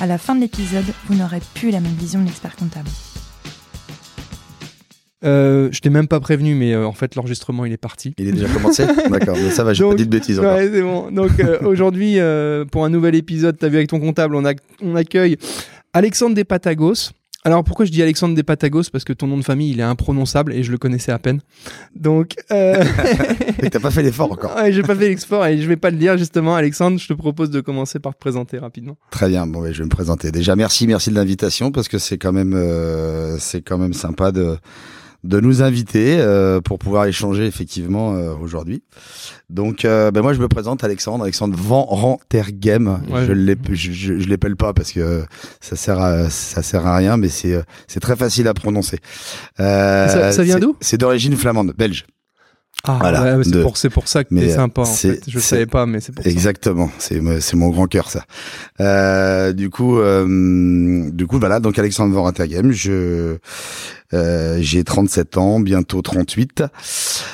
à la fin de l'épisode, vous n'aurez plus la même vision de l'expert comptable. Euh, je t'ai même pas prévenu, mais euh, en fait l'enregistrement il est parti. Il est déjà commencé D'accord, mais ça va, j'ai pas dit de bêtises encore. Ouais, c'est bon. Donc euh, aujourd'hui, euh, pour un nouvel épisode, t'as vu avec ton comptable, on, on accueille Alexandre Despatagos. Alors pourquoi je dis Alexandre Despatagos Parce que ton nom de famille il est imprononçable et je le connaissais à peine. Donc euh... Mais t'as pas fait l'effort encore. ouais, j'ai pas fait l'export et je vais pas le dire justement. Alexandre, je te propose de commencer par te présenter rapidement. Très bien, bon, je vais me présenter. Déjà, merci, merci de l'invitation parce que c'est quand même, euh, c'est quand même sympa de de nous inviter euh, pour pouvoir échanger effectivement euh, aujourd'hui. Donc, euh, ben moi, je me présente Alexandre, Alexandre Van Rantergem. Ouais. Je je, je, je l'épelle pas parce que ça sert à ça sert à rien, mais c'est euh, c'est très facile à prononcer. Euh, Ça- ça vient c'est- d'où? C'est d'origine flamande, belge. Ah Voilà, ouais, c'est de- pour c'est pour ça que euh, sympa. En c'est- fait. Je c'est- savais pas, mais c'est pour ça. Exactement, c'est mo- c'est mon grand cœur ça. Euh, du coup, euh, du coup voilà, donc Alexandre Vorantagem, je euh, j'ai 37 ans, bientôt 38.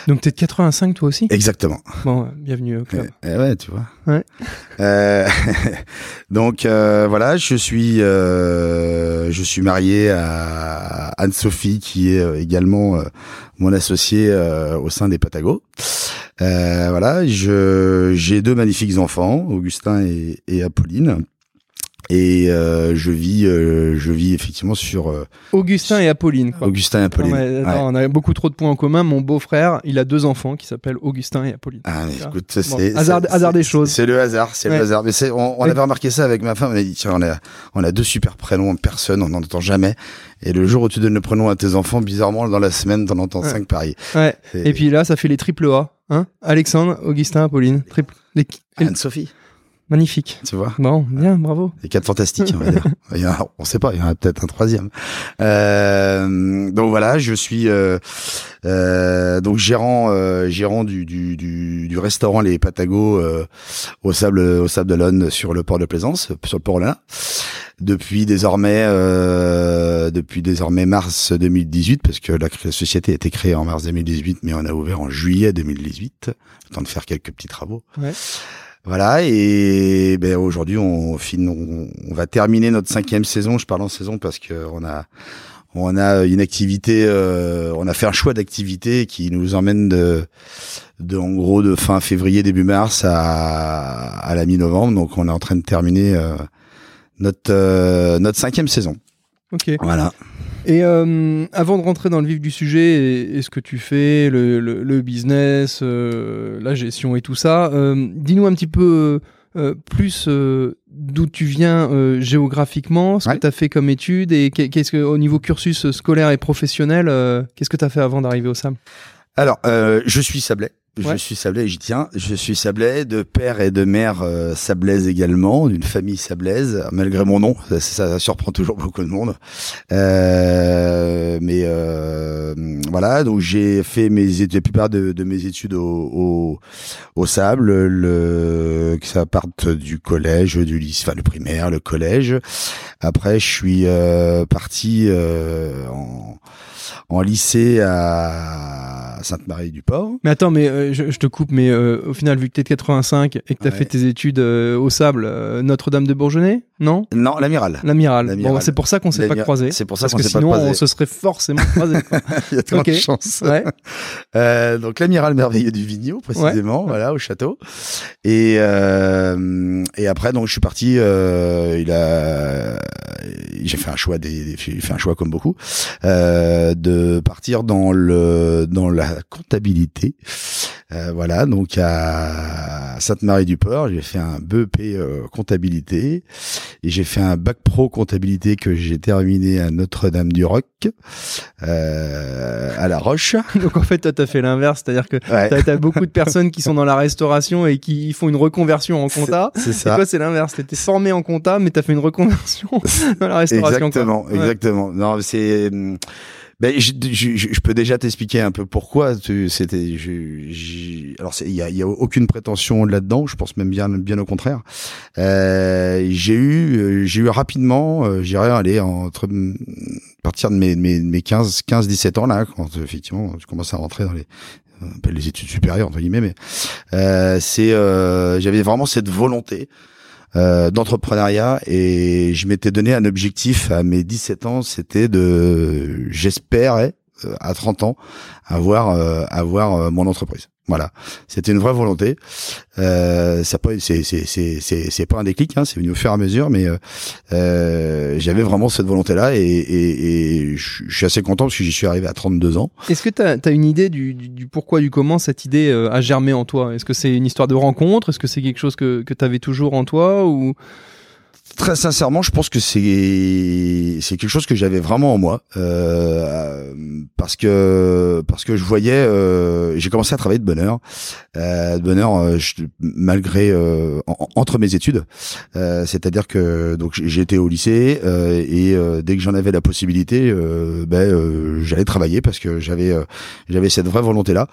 Donc t'es de 85 toi aussi? Exactement. Bon, euh, bienvenue au club. Eh ouais, tu vois. Ouais. Euh, donc euh, voilà, je suis euh, je suis marié à Anne-Sophie qui est également mon associée au sein des Patagos. Euh, voilà, je j'ai deux magnifiques enfants, Augustin et, et Apolline. Et euh, je vis euh, je vis effectivement sur euh, Augustin et Apolline. Quoi. Augustin et Apolline. Non, mais attends, Ouais. On a beaucoup trop de points en commun. Mon beau-frère, il a deux enfants qui s'appellent Augustin et Apolline. Ah, mais Bon, écoute, c'est hasard- c'est- hasard des choses. C'est le hasard, c'est Ouais. le hasard. Mais on, on avait remarqué ça avec ma femme. On a dit tiens, on a, on a deux super prénoms, personne, on n'en entend jamais. Et le jour où tu donnes le prénom à tes enfants, bizarrement, dans la semaine, t'en entends cinq. C'est- Et puis là, ça fait les triple A. Hein Alexandre, Augustin, Apolline. Triple. les- Anne-Sophie, Magnifique. tu vois. Bon, bien, bravo. Les quatre fantastiques, on va dire. Il y a- on sait pas, il y en a peut-être un troisième. Euh, donc voilà, je suis euh, euh, donc gérant euh, gérant du, du, du, du restaurant Les Patagos euh, au sable au sable d'Olonne sur le port de Plaisance, sur le port là. Depuis désormais euh, depuis désormais mars 2018 parce que la, la société a été créée en mars 2018 mais on a ouvert en juillet 2018, le temps de faire quelques petits travaux. Ouais. Voilà, et ben aujourd'hui on, on, on va terminer notre cinquième saison. Je parle en saison parce que on a on a une activité, euh, on a fait un choix d'activité qui nous emmène de, de en gros de fin février début mars à, à la mi-novembre. Donc on est en train de terminer euh, notre euh, notre cinquième saison. Ok. Voilà. Et euh, avant de rentrer dans le vif du sujet, et, et ce que tu fais, le, le, le business, euh, la gestion et tout ça, euh, dis-nous un petit peu euh, plus euh, d'où tu viens euh, géographiquement, ce Ouais. que tu as fait comme études et qu'est- qu'est-ce que au niveau cursus scolaire et professionnel, euh, qu'est-ce que tu as fait avant d'arriver au SAM? Alors, euh, je suis Je suis sablais, j'y tiens. Je suis sablais de père et de mère euh, sablaise également, d'une famille sablaise, malgré mon nom. Ça, ça surprend toujours beaucoup de monde. Euh, mais euh, voilà, donc j'ai fait mes études, la plupart de, de mes études au, au, au sable, le, que ça parte du collège, du lycée, enfin le primaire, le collège. Après, je suis euh, parti euh, en, en lycée à Sainte-Marie-du-Port. Mais attends, mais euh, je, je te coupe, mais euh, au final, vu que t'es de 85 et que t'as Ouais. fait tes études euh, au Sable, Notre-Dame de Bourgeonnais, non? Non, l'amiral. L'amiral. Bon, bah, c'est pour ça qu'on s'est pas croisés. C'est pour ça qu'on que s'est pas sinon, croisés. on se serait forcément croisés. quoi. Il y a trop Ok. de chance. Ouais. Donc l'amiral merveilleux du Vigno, précisément, voilà, au château. Et et après, donc je suis parti. Il a, j'ai fait un choix des, fait un choix comme beaucoup, de partir dans le dans la comptabilité. Euh, voilà, donc à Sainte-Marie-du-Port, j'ai fait un BEP euh, comptabilité et j'ai fait un bac pro comptabilité que j'ai terminé à Notre-Dame-du-Roc, euh, à La Roche. Donc en fait, toi, t'as fait l'inverse, c'est-à-dire que Ouais. t'as as beaucoup de personnes qui sont dans la restauration et qui font une reconversion en compta. C'est Et ça. toi, c'est l'inverse. T'étais formé en compta, mais t'as fait une reconversion dans la restauration. quoi. Exactement, Ouais. exactement. Non, c'est. Ben, je, je, je- peux déjà t'expliquer un peu pourquoi. C'était. Alors, il y a, y a aucune prétention là-dedans. Je pense même bien, bien au contraire. Euh, j'ai eu, euh, j'ai eu rapidement. Euh, J'irais aller entre partir de mes, mes, mes 15, 15, 17 ans là, quand effectivement je commence à rentrer dans les on appelle les études supérieures entre guillemets, mais euh, c'est, euh, j'avais vraiment cette volonté euh, d'entrepreneuriat et je m'étais donné un objectif à mes 17 ans, c'était de, j'espérais à 30 ans avoir euh, avoir euh, mon entreprise. Voilà, c'était une vraie volonté. Euh, ça pas, c'est c'est c'est c'est c'est pas un déclic, hein, c'est venu au fur et à mesure, mais euh, euh, j'avais vraiment cette volonté-là et, et, et je suis assez content parce que j'y suis arrivé à 32 ans. Est-ce que tu as, une idée du, du- pourquoi, du comment cette idée euh, a germé en toi? Est-ce que c'est une histoire de rencontre? Est-ce que c'est quelque chose que, que tu avais toujours en toi ou... Très sincèrement, je pense que c'est c'est quelque chose que j'avais vraiment en moi euh, parce que parce que je voyais euh, j'ai commencé à travailler de bonne heure euh, de bonne heure euh, malgré euh, en- entre mes études euh, c'est-à-dire que donc j'étais au lycée et dès que j'en avais la possibilité ben j'allais travailler parce que j'avais j'avais cette vraie volonté là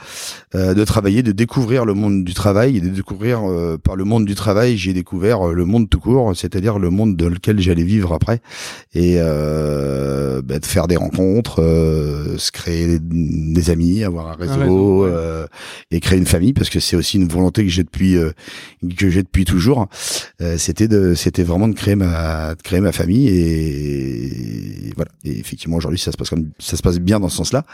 de travailler de découvrir le monde du travail et de découvrir par le monde du travail j'ai découvert le monde tout court c'est-à-dire le monde dans lequel j'allais vivre après et euh, bah, de faire des rencontres, euh, se créer des, amis, avoir un réseau, réseau, ouais. euh, et créer une famille parce que c'est aussi une volonté que j'ai depuis que j'ai depuis toujours. C'était de c'était vraiment de créer ma de créer ma famille et, voilà. Et effectivement aujourd'hui ça se passe comme ça se passe bien dans ce sens-là.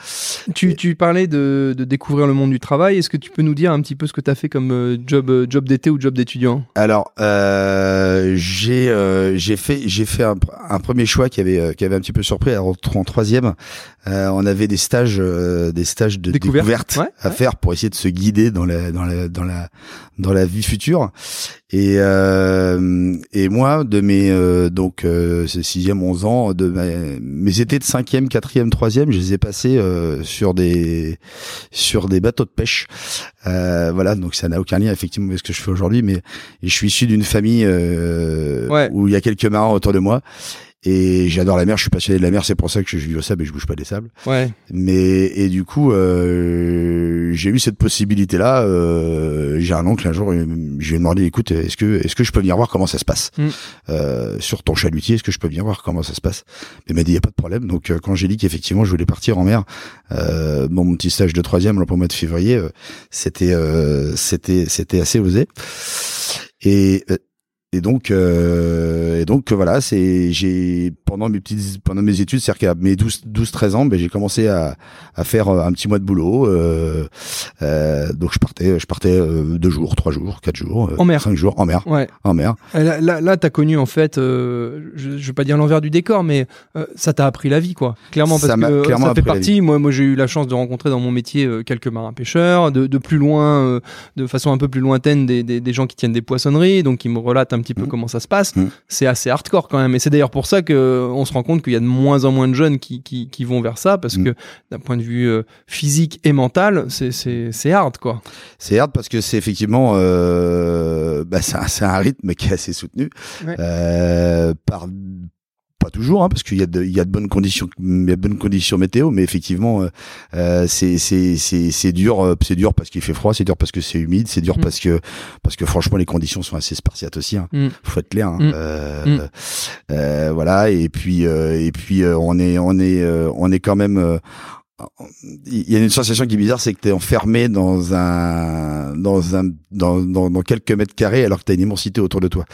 Tu, tu parlais de, de découvrir le monde du travail. Est-ce que tu peux nous dire un petit peu ce que tu as fait comme job, job d'été ou job d'étudiant? Alors, j'ai euh, j'ai fait j'ai fait un, un premier choix qui avait euh, qui avait un petit peu surpris. Alors, en troisième, euh, on avait des stages euh, des stages de Découverte. découverte Ouais, à ouais. faire pour essayer de se guider dans la dans la dans la dans la vie future. Et euh, et moi de mes euh, donc euh, c'est sixième 11 ans de ma- mes étés de cinquième quatrième troisième je les ai passés euh, sur des sur des bateaux de pêche euh, voilà donc ça n'a aucun lien effectivement avec ce que je fais aujourd'hui mais je suis issu d'une famille euh, Ouais. où il y a quelques marins autour de moi et j'adore la mer je suis passionné de la mer c'est pour ça que je vis au sable et je bouge pas des sables Ouais. mais et du coup, euh, j'ai eu cette possibilité-là. Euh, j'ai un oncle un jour, je lui ai demandé, écoute, est-ce que est-ce que je peux venir voir comment ça se passe? Mm. euh, sur ton chalutier Est-ce que je peux venir voir comment ça se passe? Il m'a dit, il y a pas de problème. Donc euh, quand j'ai dit qu'effectivement je voulais partir en mer, euh, bon, mon petit stage de troisième là, pour le mois de février, euh, c'était euh, c'était c'était assez osé. Et euh, et donc, euh, et donc voilà, c'est j'ai pendant mes petites pendant mes études, c'est-à-dire qu'à mes 12 12 13 ans, ben j'ai commencé à à faire euh, un petit mois de boulot. Euh, euh, donc je partais je partais euh, deux jours, trois jours, quatre jours, euh, En mer. cinq jours en mer, Ouais. en mer. Là, là, là, t'as connu en fait, euh, je, je vais pas dire l'envers du décor, mais euh, ça t'a appris la vie, quoi. Clairement, parce Ça que clairement ça fait partie. Moi, moi, j'ai eu la chance de rencontrer dans mon métier euh, quelques marins pêcheurs, de, de plus loin, euh, de façon un peu plus lointaine, des, des, des gens qui tiennent des poissonneries, donc qui me relatent un petit peu Mhm. comment ça se passe. Mhm. C'est assez hardcore quand même, et c'est d'ailleurs pour ça que on se rend compte qu'il y a de moins en moins de jeunes qui, qui, qui vont vers ça, parce Mhm. que d'un point de vue euh, physique et mental, c'est c'est c'est hard, quoi. C'est hard parce que c'est effectivement euh, bah, c'est un, c'est un rythme qui est assez soutenu Ouais. euh, par pas toujours hein, parce qu'il y a de il y a de bonnes conditions il y a de bonnes conditions météo mais effectivement euh, euh, c'est c'est c'est c'est dur euh, c'est dur parce qu'il fait froid c'est dur parce que c'est humide c'est dur Mm. parce que parce que franchement les conditions sont assez spartiates aussi hein. Mm. faut être clair hein. Mm. Euh, euh, voilà et puis euh, et puis euh, on est on est euh, on est quand même euh, il y a une sensation qui est bizarre, c'est que tu es enfermé dans un dans un dans, dans, dans quelques mètres carrés alors que tu as une immensité autour de toi.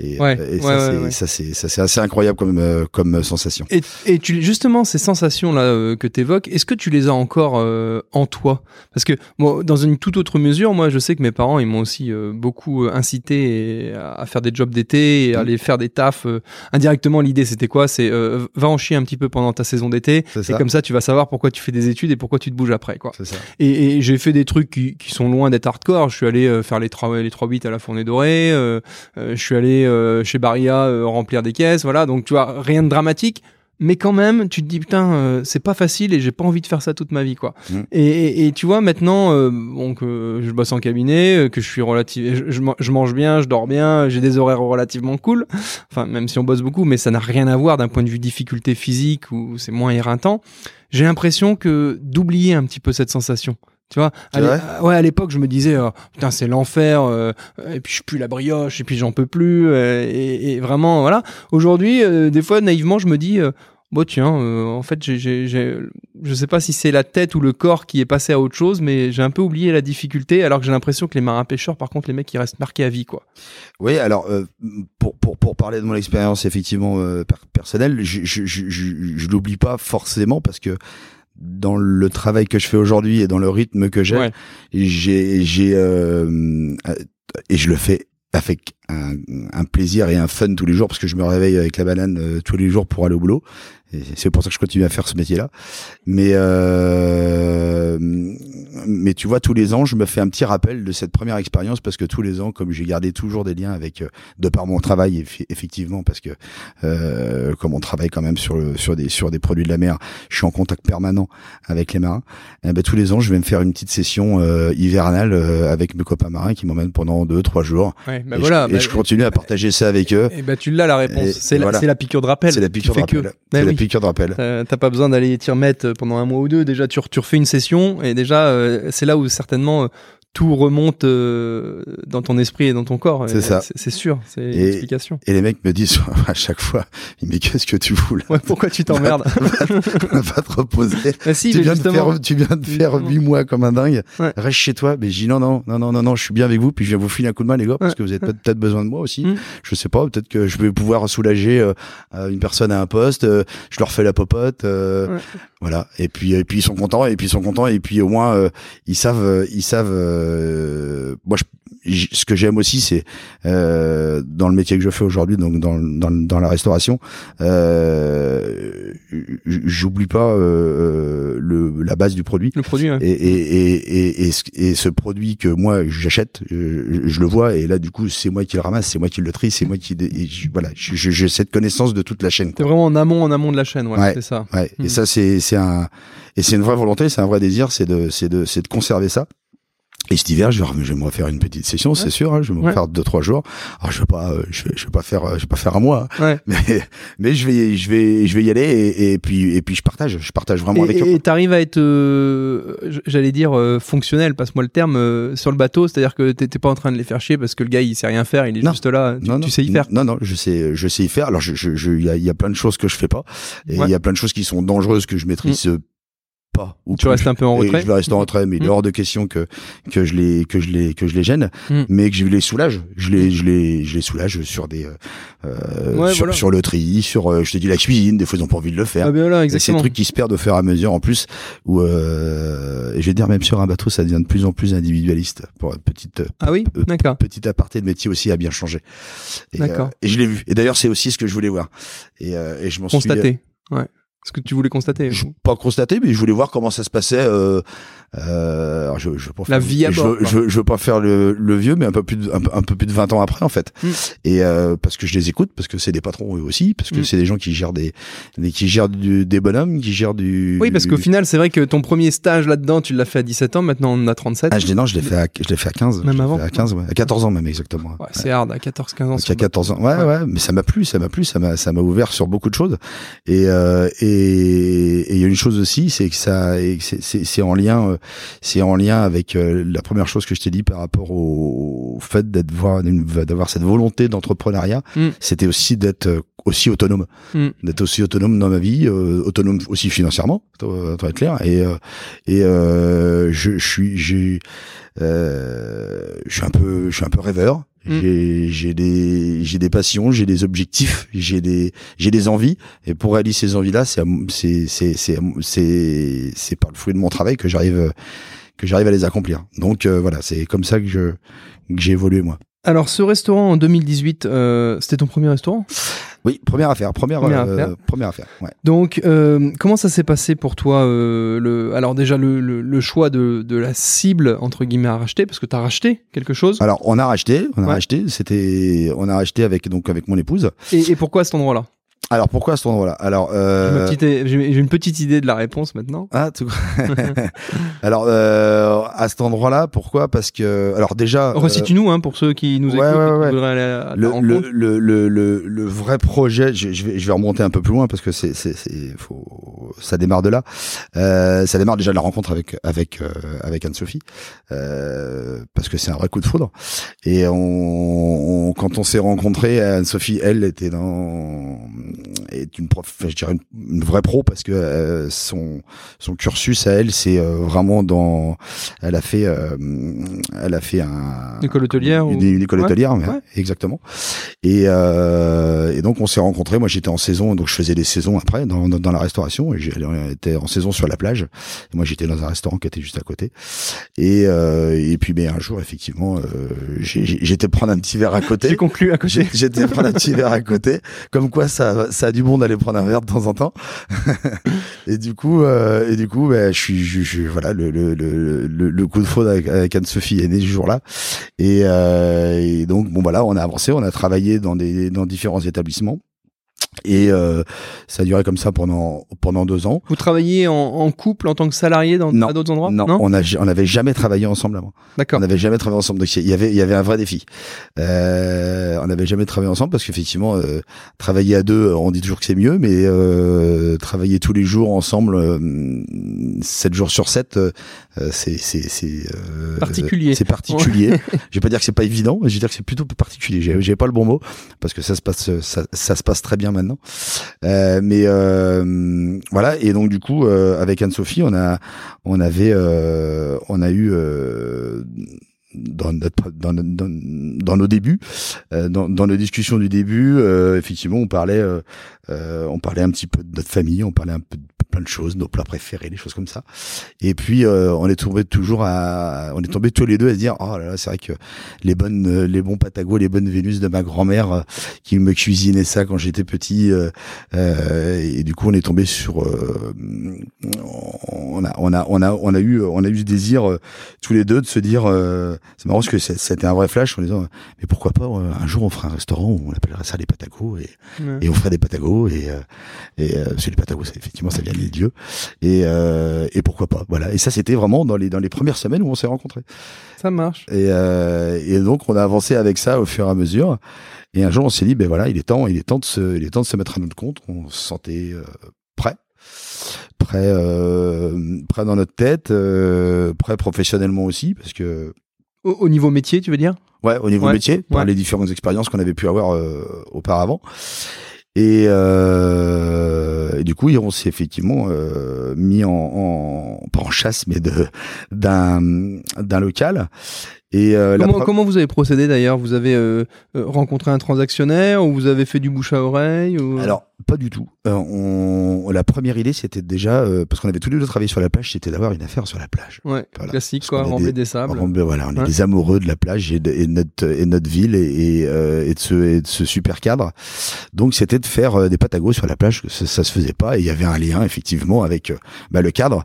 Et, Ouais, et ouais, ça, ouais, c'est, ça c'est ça c'est assez incroyable comme euh, comme sensation. Et, et tu, justement, ces sensations-là euh, que tu évoques, est-ce que tu les as encore euh, en toi? Parce que, bon, dans une toute autre mesure, moi, je sais que mes parents, ils m'ont aussi euh, beaucoup euh, incité et- à, faire des jobs d'été et à Mm. aller faire des tafs. euh, indirectement, l'idée, c'était quoi? C'est euh, va en chier un petit peu pendant ta saison d'été. C'est Et ça. comme ça, tu vas savoir pourquoi tu fais fais des études et pourquoi tu te bouges après, quoi. Ça. Et, et j'ai fait des trucs qui, qui sont loin d'être hardcore. Je suis allé euh, faire les 3 les 3 bits à la Fournée Dorée. euh, euh, je suis allé chez Barilla remplir des caisses. Voilà. Donc tu vois, rien de dramatique. Mais quand même, tu te dis putain, euh, c'est pas facile et j'ai pas envie de faire ça toute ma vie, quoi. Mm. Et, et, et tu vois maintenant, euh, bon, que je bosse en cabinet, euh, que je suis relative, je, je, je mange bien, je dors bien, j'ai des horaires relativement cool. Enfin, même si on bosse beaucoup, mais ça n'a rien à voir d'un point de vue difficulté physique où c'est moins éreintant. J'ai l'impression que d'oublier un petit peu cette sensation. Tu vois, à vrai? ouais, à l'époque, je me disais, euh, putain, c'est l'enfer, euh, et puis je pue la brioche, et puis j'en peux plus, euh, et, et vraiment, voilà. Aujourd'hui, euh, des fois, naïvement, je me dis, euh, bon, tiens, euh, en fait, j'ai, j'ai, j'ai- je sais pas si c'est la tête ou le corps qui est passé à autre chose, mais j'ai un peu oublié la difficulté, alors que j'ai l'impression que les marins pêcheurs, par contre, les mecs, ils restent marqués à vie, quoi. Oui, alors euh, pour, pour, pour parler de mon expérience effectivement euh, per- personnelle, je, je, je, je, je l'oublie pas forcément parce que dans le travail que je fais aujourd'hui et dans le rythme que j'ai, Ouais. j'ai j'ai euh, et je le fais avec un, un plaisir et un fun tous les jours parce que je me réveille avec la banane euh, tous les jours pour aller au boulot. C'est pour ça que je continue à faire ce métier-là. Mais euh, mais tu vois, tous les ans, je me fais un petit rappel de cette première expérience parce que tous les ans, comme j'ai gardé toujours des liens avec, euh, de par mon travail, effectivement, parce que euh, comme on travaille quand même sur le, sur des sur des produits de la mer, je suis en contact permanent avec les marins. Et ben, tous les ans, je vais me faire une petite session euh, hivernale euh, avec mes copains marins qui m'emmènent pendant deux trois jours. Ouais, bah et voilà. je, et bah, je continue à partager ça avec eux. et bah, tu l'as la réponse. C'est la, voilà. c'est la piqûre de rappel. C'est la piqûre de que. Piqûre de. T'as pas besoin d'aller t'y remettre pendant un mois ou deux. Déjà, tu refais une session et déjà, euh, c'est là où certainement euh, tout remonte euh, dans ton esprit et dans ton corps. C'est ça. C'est sûr, c'est Et- les mecs me disent à chaque fois, mais qu'est-ce que tu fous là Ouais, pourquoi tu t'emmerdes Va te reposer. Bah si, tu viens, de justement. faire, tu viens de faire huit mois comme un dingue. Ouais. Reste chez toi. Mais je dis non, non, non, non, non, non, je suis bien avec vous. Puis je viens vous filer un coup de main, les gars, parce Ouais. que vous avez peut- peut-être besoin de moi aussi. Mm. Je sais pas, peut-être que je vais pouvoir soulager euh, euh, une personne à un poste. euh, je leur fais la popote. Ouais. Voilà. Et puis, et puis ils sont contents. Et puis ils sont contents. Et puis au moins ils savent, ils savent. Euh, moi, je, ce que j'aime aussi, c'est euh, dans le métier que je fais aujourd'hui, donc dans, dans, dans la restauration, euh, j'oublie pas euh, le, la base du produit. Le produit, ouais. Et, et, et, et, ce, produit que moi j'achète, euh, je, je le vois et là du coup c'est moi qui le ramasse, c'est moi qui le trie, c'est moi qui voilà, j'ai cette connaissance de toute la chaîne. T'es Quoi. vraiment en amont, en amont de la chaîne, ouais, Ouais. c'est ça. Ouais. Et ça c'est c'est un et c'est une vraie volonté, c'est un vrai désir, c'est de c'est de c'est de conserver ça. Et cet hiver, je vais, je vais me refaire une petite session, c'est sûr. hein, je vais me Ouais. refaire deux trois jours. Alors je vais pas, euh, je vais, je vais pas faire, euh, je vais pas faire un mois, hein. Ouais. mais mais je vais, je vais, je vais y aller et, et puis et puis je partage, je partage vraiment avec eux. Et et t'arrives à être, euh, j'allais dire, euh, fonctionnel, passe-moi le terme, euh, sur le bateau, c'est-à-dire que t'es pas en train de les faire chier parce que le gars il sait rien faire, il est Non. juste là, tu, non, tu sais y faire. Non, non, je sais, je sais y faire. Alors, je, je, je- il y a, il y a plein de choses que je fais pas, et il Ouais. y a plein de choses qui sont dangereuses que je maîtrise euh, pas. Ou Tu restes je- un peu en et retrait. Je vais rester en retrait, mais il est hors de question que que je les que je les que je les gêne, Mm. mais que je les soulage. Je les je les je les soulage sur des euh, euh, Ouais, sur, voilà. sur le tri, sur euh, je te dis la cuisine. Des fois, ils ont pas envie de le faire. Ah ben voilà, Et C'est des exactement. trucs qui se perdent au fur et à mesure en plus où euh, et je vais dire même sur un bateau ça devient de plus en plus individualiste pour une petite Ah oui, euh, d'accord. petit aparté de métier aussi a bien changé. D'accord. euh, et je l'ai vu. Et d'ailleurs, c'est aussi ce que je voulais voir. Et, euh, et je m'en suis Constater. Ouais. Ce que tu voulais constater. je, pas constaté, mais je voulais voir comment ça se passait. Euh, euh, alors je, je La vie à je, bord, je, veux- je veux pas faire le, le vieux, mais un peu plus de, un, peu- un peu plus de 20 ans après en fait. Mm. Et euh, parce que je les écoute, parce que c'est des patrons eux aussi, parce que Mm. c'est des gens qui gèrent des, des qui gèrent du, des bonhommes, qui gèrent du. Oui, parce qu'au final, c'est vrai que ton premier stage là-dedans, tu l'as fait à 17 ans, maintenant on a 37. Ah, je l'ai non, je l'ai fait à, je l'ai fait à 15. Même Je avant À 15, ouais. À 14 ans même exactement. Ouais, c'est hard, à 14, 15 ans. Donc, le 14 ans. Ouais, ouais, Ouais. mais ça m'a plu, ça m'a plu, ça m'a, ça m'a ouvert sur beaucoup de choses. Et euh, et et il y a une chose aussi, c'est que ça, c'est en lien, euh, c'est en lien avec euh, la première chose que je t'ai dit par rapport au, fait d'être voir, d'avoir cette volonté d'entrepreneuriat. Mm. C'était aussi d'être euh, aussi autonome, Mm. d'être aussi autonome dans ma vie, euh, autonome aussi financièrement, être clair. Et et euh, je, je suis, j'ai, euh, je suis un peu, je suis un peu rêveur. Mm. J'ai, j'ai des, j'ai des passions, j'ai des objectifs, j'ai des, j'ai des envies. Et pour réaliser ces envies-là, c'est, c'est, c'est, c'est, c'est par le fruit de mon travail que j'arrive, que j'arrive à les accomplir. Donc euh, voilà, c'est comme ça que je, que j'ai évolué moi. Alors, ce restaurant en 2018, euh, c'était ton premier restaurant? Oui, première affaire, première, Première euh, affaire. première affaire. Ouais. Donc, euh, comment ça s'est passé pour toi euh, le, Alors déjà, le, le, le choix de, de la cible, entre guillemets, à racheter, parce que tu as racheté quelque chose. Alors, on a racheté, on a Ouais. racheté. C'était, on a racheté avec donc avec mon épouse. Et, et pourquoi à cet endroit-là? Alors, pourquoi à cet endroit-là? Alors, euh, J'ai une petite idée de la réponse maintenant. ah, tout- alors euh, à cet endroit-là, pourquoi? Parce que, alors déjà, euh, Resitue-nous, hein, pour ceux qui nous ouais, écoutent ouais, qui ouais. aller à le, le, le, le, le, vrai projet, je, je vais, je vais remonter un peu plus loin parce que c'est, c'est, faut, ça démarre de là. Euh, ça démarre déjà de la rencontre avec, avec, euh, avec Anne-Sophie, euh, parce que c'est un vrai coup de foudre. Et on, on- quand on s'est rencontrés, Anne-Sophie, elle était dans, est une prof, je dirais une, une vraie pro parce que euh, son, son cursus à elle, c'est euh, vraiment dans, elle a fait, euh, elle a fait un, École hôtelière une, ou- une école Ouais, hôtelière, ouais. exactement. Et, euh, et donc on s'est rencontrés. Moi j'étais en saison, donc je faisais des saisons après dans, dans, dans la restauration. Et j'étais en saison sur la plage. Et moi j'étais dans un restaurant qui était juste à côté. Et, euh, et puis mais un jour effectivement, euh, j'étais prendre un petit verre à côté. J'ai conclu à côté. J'étais prendre un petit verre à côté, comme quoi ça, ça a du bon d'aller prendre un verre de temps en temps. et du coup, euh, et du coup, ben, je suis, je, je- voilà, le, le, coup de faute avec, avec Anne-Sophie est né ce jour-là. Et, euh, et donc, bon, voilà, on a avancé, on a travaillé dans des, dans différents établissements. Et euh, ça a duré comme ça pendant pendant deux ans. Vous travaillez en, en couple en tant que salarié dans Non. à d'autres endroits? Non, on a on n'avait jamais travaillé ensemble avant. D'accord. On n'avait jamais travaillé ensemble. Donc il y avait il y avait un vrai défi. Euh, on n'avait jamais travaillé ensemble parce qu'effectivement euh, travailler à deux, on dit toujours que c'est mieux, mais euh, travailler tous les jours ensemble, euh, 7 jours sur 7, euh, c'est c'est c'est euh, Particulier. C'est particulier. je vais pas dire que c'est pas évident, mais je vais dire que c'est plutôt particulier. J'ai j'ai pas le bon mot parce que ça se passe ça, ça se passe très bien maintenant. Euh, mais euh, voilà et donc du coup euh, avec Anne-Sophie, on a on avait euh, on a eu euh, dans, notre, dans, dans, dans nos débuts, euh, dans, dans nos discussions du début, effectivement, on parlait, euh, on parlait un petit peu de notre famille, on parlait un peu de plein de choses, nos plats préférés, des choses comme ça. Et puis, euh, on est tombé toujours à, on est tombé tous les deux à se dire, oh là là, c'est vrai que les bonnes, euh, les bons patagos, les bonnes Vénus de ma grand-mère euh, qui me cuisinait ça quand j'étais petit. euh, euh, et du coup, on est tombé sur, euh, on a, on a, on a, on a eu, on a eu ce désir euh, tous les deux de se dire, euh, c'est marrant parce que c'était un vrai flash en disant, mais pourquoi pas un jour on fera un restaurant où on appellera ça les patagos et, Ouais. et on ferait des patagos et, euh, et euh, que les patagos, c'est- effectivement, ça vient des dieux et, euh, et pourquoi pas, voilà. Et ça, c'était vraiment dans les dans les premières semaines où on s'est rencontrés. Ça marche. Et, et donc on a avancé avec ça au fur et à mesure. Et un jour on s'est dit ben voilà il est temps il est temps de se il est temps de se mettre à notre compte. On se sentait prêt prêt euh, prêt dans notre tête euh, prêt professionnellement aussi parce que Au, au niveau métier, tu veux dire? Ouais au niveau Ouais, métier par les différentes expériences qu'on avait pu avoir euh, auparavant. Et, euh, et du coup, on s'est effectivement euh, mis en, en pas en chasse, mais de d'un d'un local. Et euh, comment, comment vous avez procédé d'ailleurs? Vous avez euh, euh, rencontré un transactionnaire ou vous avez fait du bouche à oreille ou... Alors, pas du tout. Euh, on, la première idée, c'était déjà, euh, parce qu'on avait tous les deux travaillé sur la plage, c'était d'avoir une affaire sur la plage. Ouais, Voilà. classique Parce quoi, rembler des- des sables. On, voilà, on est Ouais. des amoureux de la plage et de, et notre, et notre ville et, et, euh, et de ce, et de ce super cadre. Donc, c'était de faire euh, des patagos sur la plage, ça, ça se faisait pas. Et il y avait un lien, effectivement, avec euh, bah, le cadre,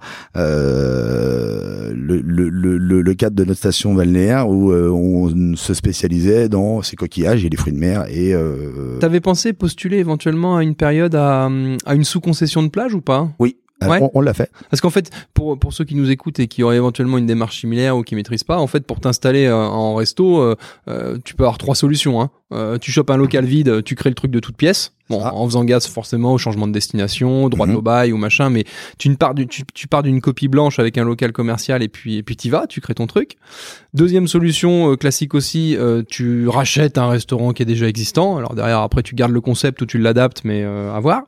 euh, le, le, le, le- cadre de notre station balnéaire où euh, on se spécialisait dans ces coquillages et les fruits de mer et euh, T'avais pensé postuler éventuellement à une période à, hum, à une sous-concession de plage ou pas? Oui. Ouais. On, on l'a fait. Parce qu'en fait, pour, pour ceux qui nous écoutent et qui auraient éventuellement une démarche similaire ou qui maîtrisent pas, en fait, pour t'installer euh, en resto, euh, euh, tu peux avoir trois solutions. Hein. Euh, tu chopes un local vide, tu crées le truc de toute pièce. Bon, Ah. en faisant gaz forcément au changement de destination, droit de bail ou machin, mais tu ne pars du, tu, tu pars d'une copie blanche avec un local commercial et puis et puis t'y vas, tu crées ton truc. Deuxième solution euh, classique aussi, euh, tu rachètes un restaurant qui est déjà existant. Alors derrière après tu gardes le concept ou tu l'adaptes, mais euh, à voir.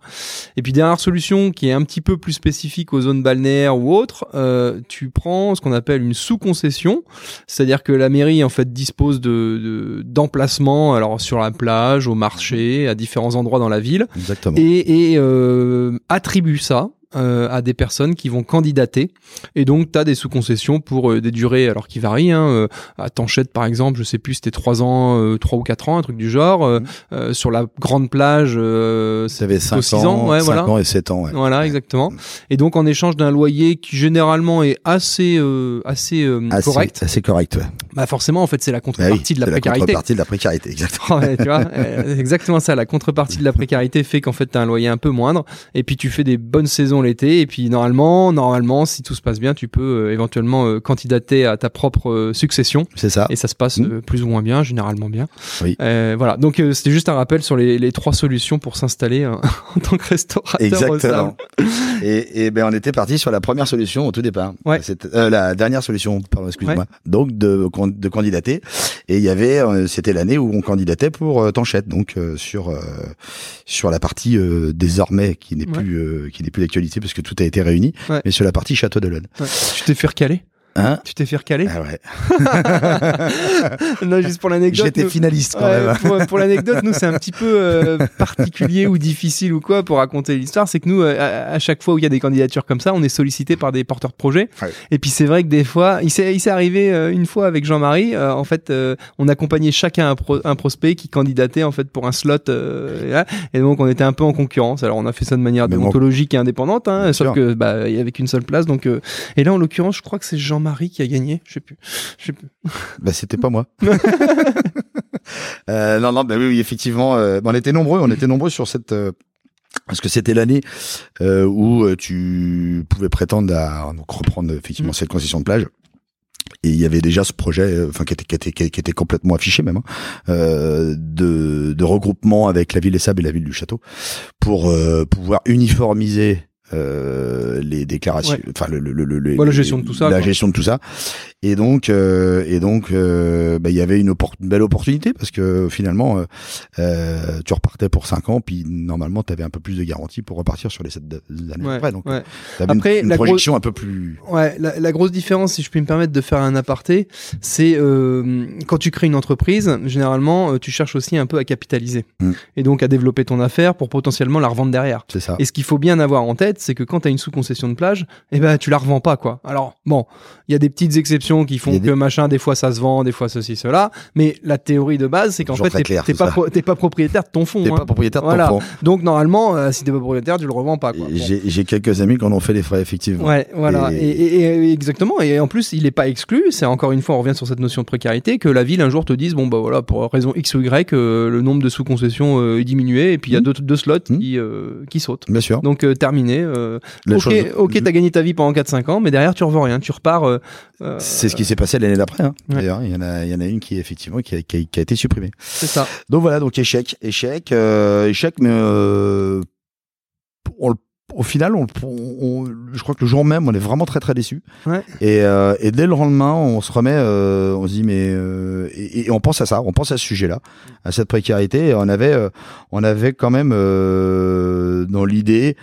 Et puis dernière solution qui est un petit peu plus spécifique aux zones balnéaires ou autres, euh, tu prends ce qu'on appelle une sous-concession, c'est-à-dire que la mairie en fait dispose de de- d'emplacements, sur la plage, au marché, à différents endroits dans la ville, Exactement. et, et euh, attribue ça euh, à des personnes qui vont candidater. Et donc, tu as des sous-concessions pour euh, des durées, alors qui varient. Hein, euh, à Tanchette, par exemple, je sais plus, c'était 3 ans, euh, 3 ou 4 ans, un truc du genre. Euh, sur la grande plage, avait 5 six ans, ans, ouais, 5 voilà. ans et 7 ans. Ouais. Voilà, exactement. Et donc, en échange d'un loyer qui généralement est assez, assez Assez- correct, Assez correct, ouais. bah forcément, en fait, c'est la Bah oui, contrepartie de la précarité. contrepartie de la précarité, exactement. Ouais, tu vois, c'est exactement ça. La contrepartie de la précarité fait qu'en fait, tu as un loyer un peu moindre. Et puis, tu fais des bonnes saisons l'été. Et puis, normalement, normalement, si tout se passe bien, tu peux euh, éventuellement euh, candidater à ta propre euh, succession. C'est ça. Et ça se passe Mm. euh, plus ou moins bien, généralement bien. Oui. Voilà. Donc, c'était juste un rappel sur les, les trois solutions pour s'installer euh, en tant que restaurateur. au Exactement. Et, et ben on était parti sur la première solution au tout départ. Ouais. La dernière solution, pardon, excuse-moi. Donc de de candidater. Et il y avait, c'était l'année où on candidatait pour Tanchette, donc sur sur la partie désormais qui n'est Ouais. plus qui n'est plus d'actualité parce que tout a été réuni, Ouais. mais sur la partie Château de l'Aune. Ouais. Tu t'es fait recaler? Hein Tu t'es fait recaler Ah ouais. Non, juste pour l'anecdote. J'étais finaliste quand Ouais, même. pour, pour l'anecdote, nous c'est un petit peu euh, particulier ou difficile ou quoi pour raconter l'histoire. C'est que nous, euh, à, chaque fois où il y a des candidatures comme ça, on est sollicité par des porteurs de projets. Ouais. Et puis c'est vrai que des fois, il s'est arrivé euh, une fois avec Jean-Marie. en fait, on accompagnait chacun un, pro- un prospect qui candidatait en fait pour un slot. et, donc on était un peu en concurrence. Alors on a fait ça de manière bon. déontologique et indépendante, hein, sauf sûr. que bah il y avait qu'une seule place. Donc et là en l'occurrence, je crois que c'est Jean-Marie qui a gagné. Je sais plus. Je sais plus. Bah, c'était pas moi. Euh, non, non, bah oui, oui effectivement, euh, bah, on était nombreux, on était nombreux sur cette. euh, parce que c'était l'année euh, où tu pouvais prétendre à donc reprendre effectivement Mm. cette concession de plage. Et il y avait déjà ce projet, enfin qui était, qui était qui était complètement affiché même, hein, euh, de, de regroupement avec la ville des Sables et la ville du Château pour euh, pouvoir uniformiser euh, les déclarations, Ouais. enfin le, le, le, le- Bah, la gestion de tout ça, la quoi. gestion de tout ça. Et donc euh, et donc euh, bah, il y avait une, belle opportunité parce que finalement euh, tu repartais pour 5 ans puis normalement tu avais un peu plus de garantie pour repartir sur les 7 années Ouais, après donc ouais. Après, une, projection un peu plus Ouais, la, la grosse différence, si je puis me permettre de faire un aparté, c'est quand tu crées une entreprise, généralement, tu cherches aussi un peu à capitaliser Mm. et donc à développer ton affaire pour potentiellement la revendre derrière. c'est ça Et ce qu'il faut bien avoir en tête, c'est que quand tu as une sous-concession de plage, eh ben tu la revends pas quoi. Alors bon, il y a des petites exceptions qui font a que des- machin, des fois ça se vend, des fois ceci cela, mais la théorie de base, c'est qu'en fait t'es pas pro- pas propriétaire de ton fonds. t'es hein. pas propriétaire de Voilà. ton fonds Donc normalement, euh, si t'es pas propriétaire, tu le revends pas. Bon. j'ai quelques amis qui en ont fait les frais effectivement Ouais, voilà. Et- Et... et- et- exactement. Et en plus, il n'est pas exclu. C'est encore une fois, on revient sur cette notion de précarité, que la ville un jour te dise bon bah voilà, pour raison X ou Y, euh, le nombre de sous-concessions euh, est diminué, et puis il y a Mhm. deux, deux slots Mhm. qui euh, qui sautent. bien sûr Donc euh, terminé. ok, chose- ok, t'as gagné ta vie pendant 4-5 ans, mais derrière tu revends rien, tu repars. euh, c'est ce qui s'est passé l'année d'après hein. Ouais. d'ailleurs il y en a il y en a une qui effectivement qui a, qui a, qui a été supprimée c'est ça. Donc voilà, donc échec, échec, euh, échec, mais euh, on le- au final, on, on- on- je crois que le jour même, on est vraiment très très déçu. Ouais. Et, euh, et dès le lendemain, on se remet, euh, on se dit mais euh, et, et on pense à ça, on pense à ce sujet-là, à cette précarité. Et on avait, euh, on avait quand même euh, dans l'idée.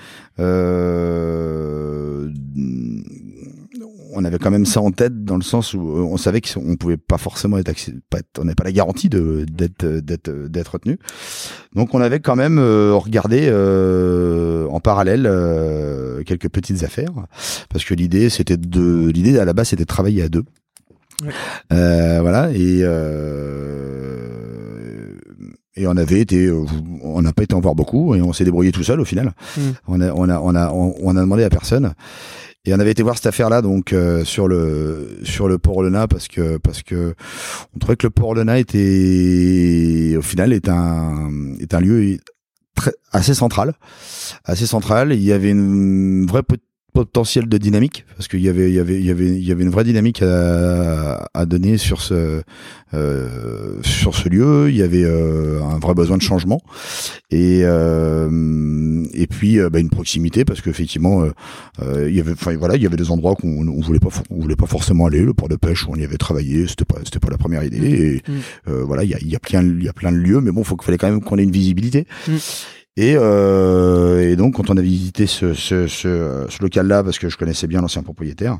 On avait quand même ça en tête dans le sens où euh, on savait qu'on pouvait pas forcément être, accé- pas être- on n'avait pas la garantie de d'être euh, d'être euh, d'être retenu. Donc on avait quand même regardé euh, en parallèle euh, quelques petites affaires parce que l'idée c'était de l'idée à la base c'était de travailler à deux. Ouais. Euh, voilà et euh, et on avait été on n'a pas été en voir beaucoup et on s'est débrouillé tout seul au final. Mm. On a on a on a on, on a demandé à personne. Et on avait été voir cette affaire-là donc euh, sur le sur le port Lena parce que parce que on trouvait que le port Lena était au final est un est un lieu très assez central, assez central. Il y avait une vraie pot- potentiel de dynamique parce qu'il y avait il y avait il y avait il y avait une vraie dynamique à, à donner sur ce euh, sur ce lieu. Il y avait euh, un vrai besoin de changement. Et euh, et puis euh, bah, une proximité parce qu'effectivement euh, euh, il y avait enfin voilà il y avait des endroits qu'on on voulait pas on voulait pas forcément aller. Le port de pêche où on y avait travaillé. C'était pas c'était pas la première idée. Et Mm. euh, voilà il y a il y a plein il y a plein de lieux. Mais bon faut qu'il fallait quand même qu'on ait une visibilité. Mm. Et, euh, donc quand on a visité ce, local-là, parce que je connaissais bien l'ancien propriétaire,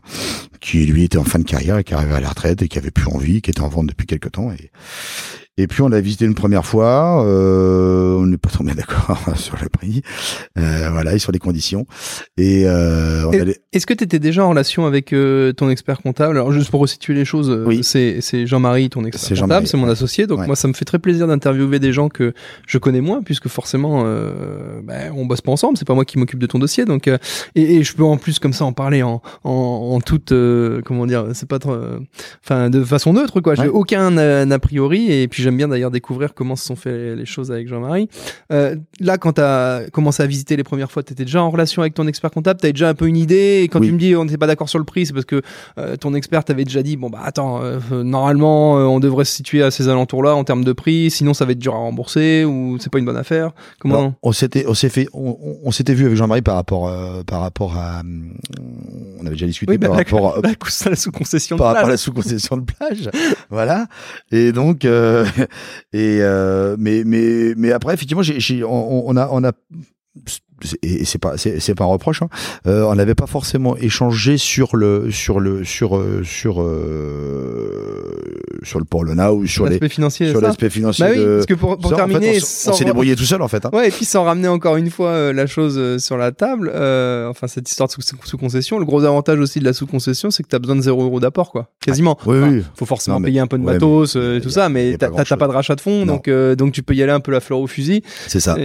qui lui était en fin de carrière et qui arrivait à la retraite et qui avait plus envie, qui était en vente depuis quelque temps, et, Et puis on a visité une première fois, euh, on n'est pas tombé d'accord sur le prix, euh, voilà, et sur les conditions. Et euh, on Et- allait- Est-ce que tu étais déjà en relation avec euh, ton expert comptable? Alors juste pour resituer les choses, euh, Oui. c'est c'est Jean-Marie, ton expert comptable, c'est mon ouais. associé. Donc Ouais. moi, ça me fait très plaisir d'interviewer des gens que je connais moins, puisque forcément, euh, ben, on bosse pas ensemble. C'est pas moi qui m'occupe de ton dossier, donc euh, et, et je peux en plus comme ça en parler en en, en toute euh, comment dire, c'est pas trop, euh, enfin de façon neutre quoi. J'ai Ouais. aucun euh, a priori et puis j'aime bien d'ailleurs découvrir comment se sont fait les choses avec Jean-Marie. Euh, là, quand tu as commencé à visiter les premières fois, tu étais déjà en relation avec ton expert comptable, tu déjà un peu une idée. Et quand Oui. tu me dis on n'était pas d'accord sur le prix, c'est parce que euh, ton expert t'avait déjà dit bon bah attends, euh, normalement on devrait se situer à ces alentours-là en termes de prix, sinon ça va être dur à rembourser ou c'est pas une bonne affaire? Comment Alors, on s'était, on s'est fait, on, on- on s'était vu avec Jean-Marie par rapport, par rapport à, hum, on avait déjà discuté Oui, bah, par la, rapport, à- la, la, la sous-concession de par la sous-concession de plage, voilà. Et donc, euh, et euh, mais mais mais après, effectivement, j'ai, on, on a on a et c'est pas c'est, pas un reproche. Hein. Euh, on n'avait pas forcément échangé sur le sur le sur euh, sur euh, sur le Polona ou sur les L'aspect financier, sur l'aspect financier. Bah oui, parce que pour, pour ça, en fait, terminer, on, s'est débrouillé tout seul en fait. Hein. Ouais, et puis sans ramener encore une fois euh, la chose euh, sur la table, euh, enfin cette histoire de sous- sous-concession, le gros avantage aussi de la sous-concession, c'est que tu as besoin de 0 euros d'apport, quoi. Quasiment. Oui, Enfin, oui. Faut forcément Non, mais- payer un peu de ouais, matos mais tout a- ça, mais t'as pas pas de rachat de fonds, Non. donc, euh, donc tu peux y aller un peu la fleur au fusil. C'est ça.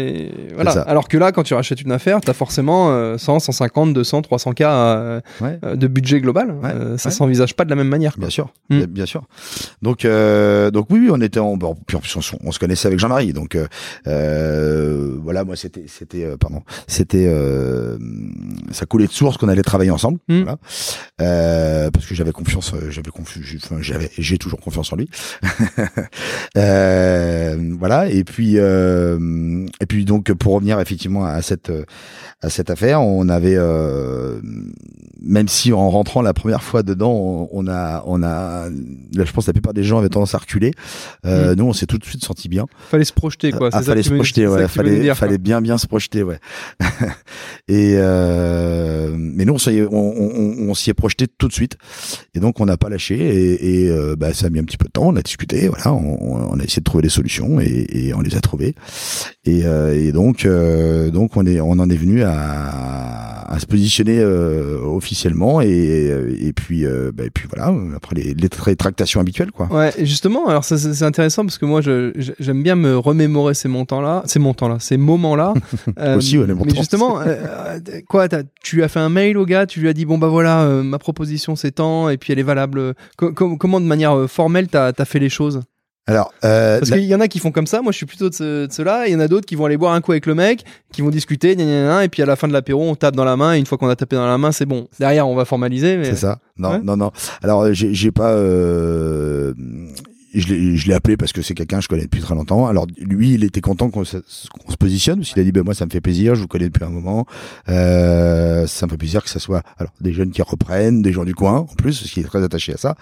Voilà. Alors que là, quand tu rachètes une affaire, t'as forcément euh, 100, 150, 200, 300 k euh, Ouais. euh, de budget global. Ouais. Euh, ça s'envisage pas de la même manière. quoi. Bien sûr, Mm. bien, sûr. Donc, donc oui, oui, on était en, bon, puis en plus on, se- on se connaissait avec Jean-Marie, donc voilà, moi c'était, c'était, pardon, c'était, ça coulait de source qu'on allait travailler ensemble, Mm. voilà, Euh, parce que j'avais confiance, j'avais confiance, j'avais, j'ai toujours confiance en lui, Euh, voilà, et puis, euh, et puis donc pour revenir effectivement à cette, à cette affaire, on avait, euh, même si en rentrant la première fois dedans, on, on a, on a, là, je pense que la plupart des gens avaient tendance à reculer. Euh, Nous, on s'est tout de suite senti bien. Fallait se projeter, quoi. Ah, fallait se projeter, ouais. Fallait, dire, fallait bien, bien se projeter, ouais. et euh, mais nous, on, s'y est- on, on, on s'y est projeté tout de suite. Et donc, on n'a pas lâché. Et, et euh, bah, ça a mis un petit peu de temps. On a discuté, voilà. On, on a essayé de trouver des solutions et, et on les a trouvées. Et, euh, et donc, euh, donc, on est, on en est venu à, à se positionner euh, officiellement. Et, et puis, euh, bah, et puis voilà. Après les, les tra- tractations habituelles, quoi. Ouais, justement, alors c'est intéressant parce que moi j'aime bien me remémorer ces montants-là, ces montants-là, ces moments-là. Euh, Aussi, ouais, les montants, Mais justement, euh, quoi, tu as fait un mail au gars, tu lui as dit bon bah voilà, ma proposition c'est tant et puis elle est valable. Co- com- comment de manière formelle t'as as fait les choses? Alors, euh, Parce la- qu'il y en a qui font comme ça. Moi je suis plutôt de, ce- de ceux-là. Il y en a d'autres qui vont aller boire un coup avec le mec, qui vont discuter, gna, gna, gna, et puis à la fin de l'apéro on tape dans la main. Et une fois qu'on a tapé dans la main, c'est bon. Derrière on va formaliser. Mais... C'est ça. Non, Ouais. non, non. Alors, j'ai j'ai pas. Euh, je l'ai appelé parce que c'est quelqu'un que je connais depuis très longtemps. Alors lui, il était content qu'on se, se positionne parce qu'il a dit ben moi ça me fait plaisir, je vous connais depuis un moment, euh, ça me fait plaisir que ça soit alors des jeunes qui reprennent, des gens du coin en plus, parce qu'il est très attaché à ça.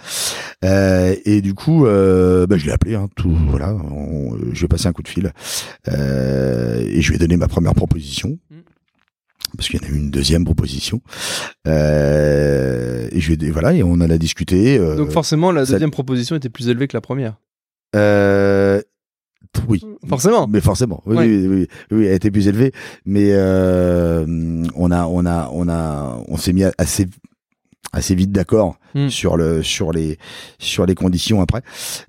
Euh, et du coup, euh, ben, je l'ai appelé, hein, tout voilà, je lui ai passé un coup de fil euh, et je lui ai donné ma première proposition. Mm. Parce qu'il y en a eu une deuxième proposition. Euh, et je voilà, et on en a discuté. euh, Donc forcément la ça- deuxième proposition était plus élevée que la première. euh, oui. Forcément. Mais forcément. Oui, Ouais. oui, oui, oui, elle était plus élevée. Mais euh, on a, on a, on a, on s'est mis assez, assez vite d'accord Mm. sur le, sur les, sur les conditions après.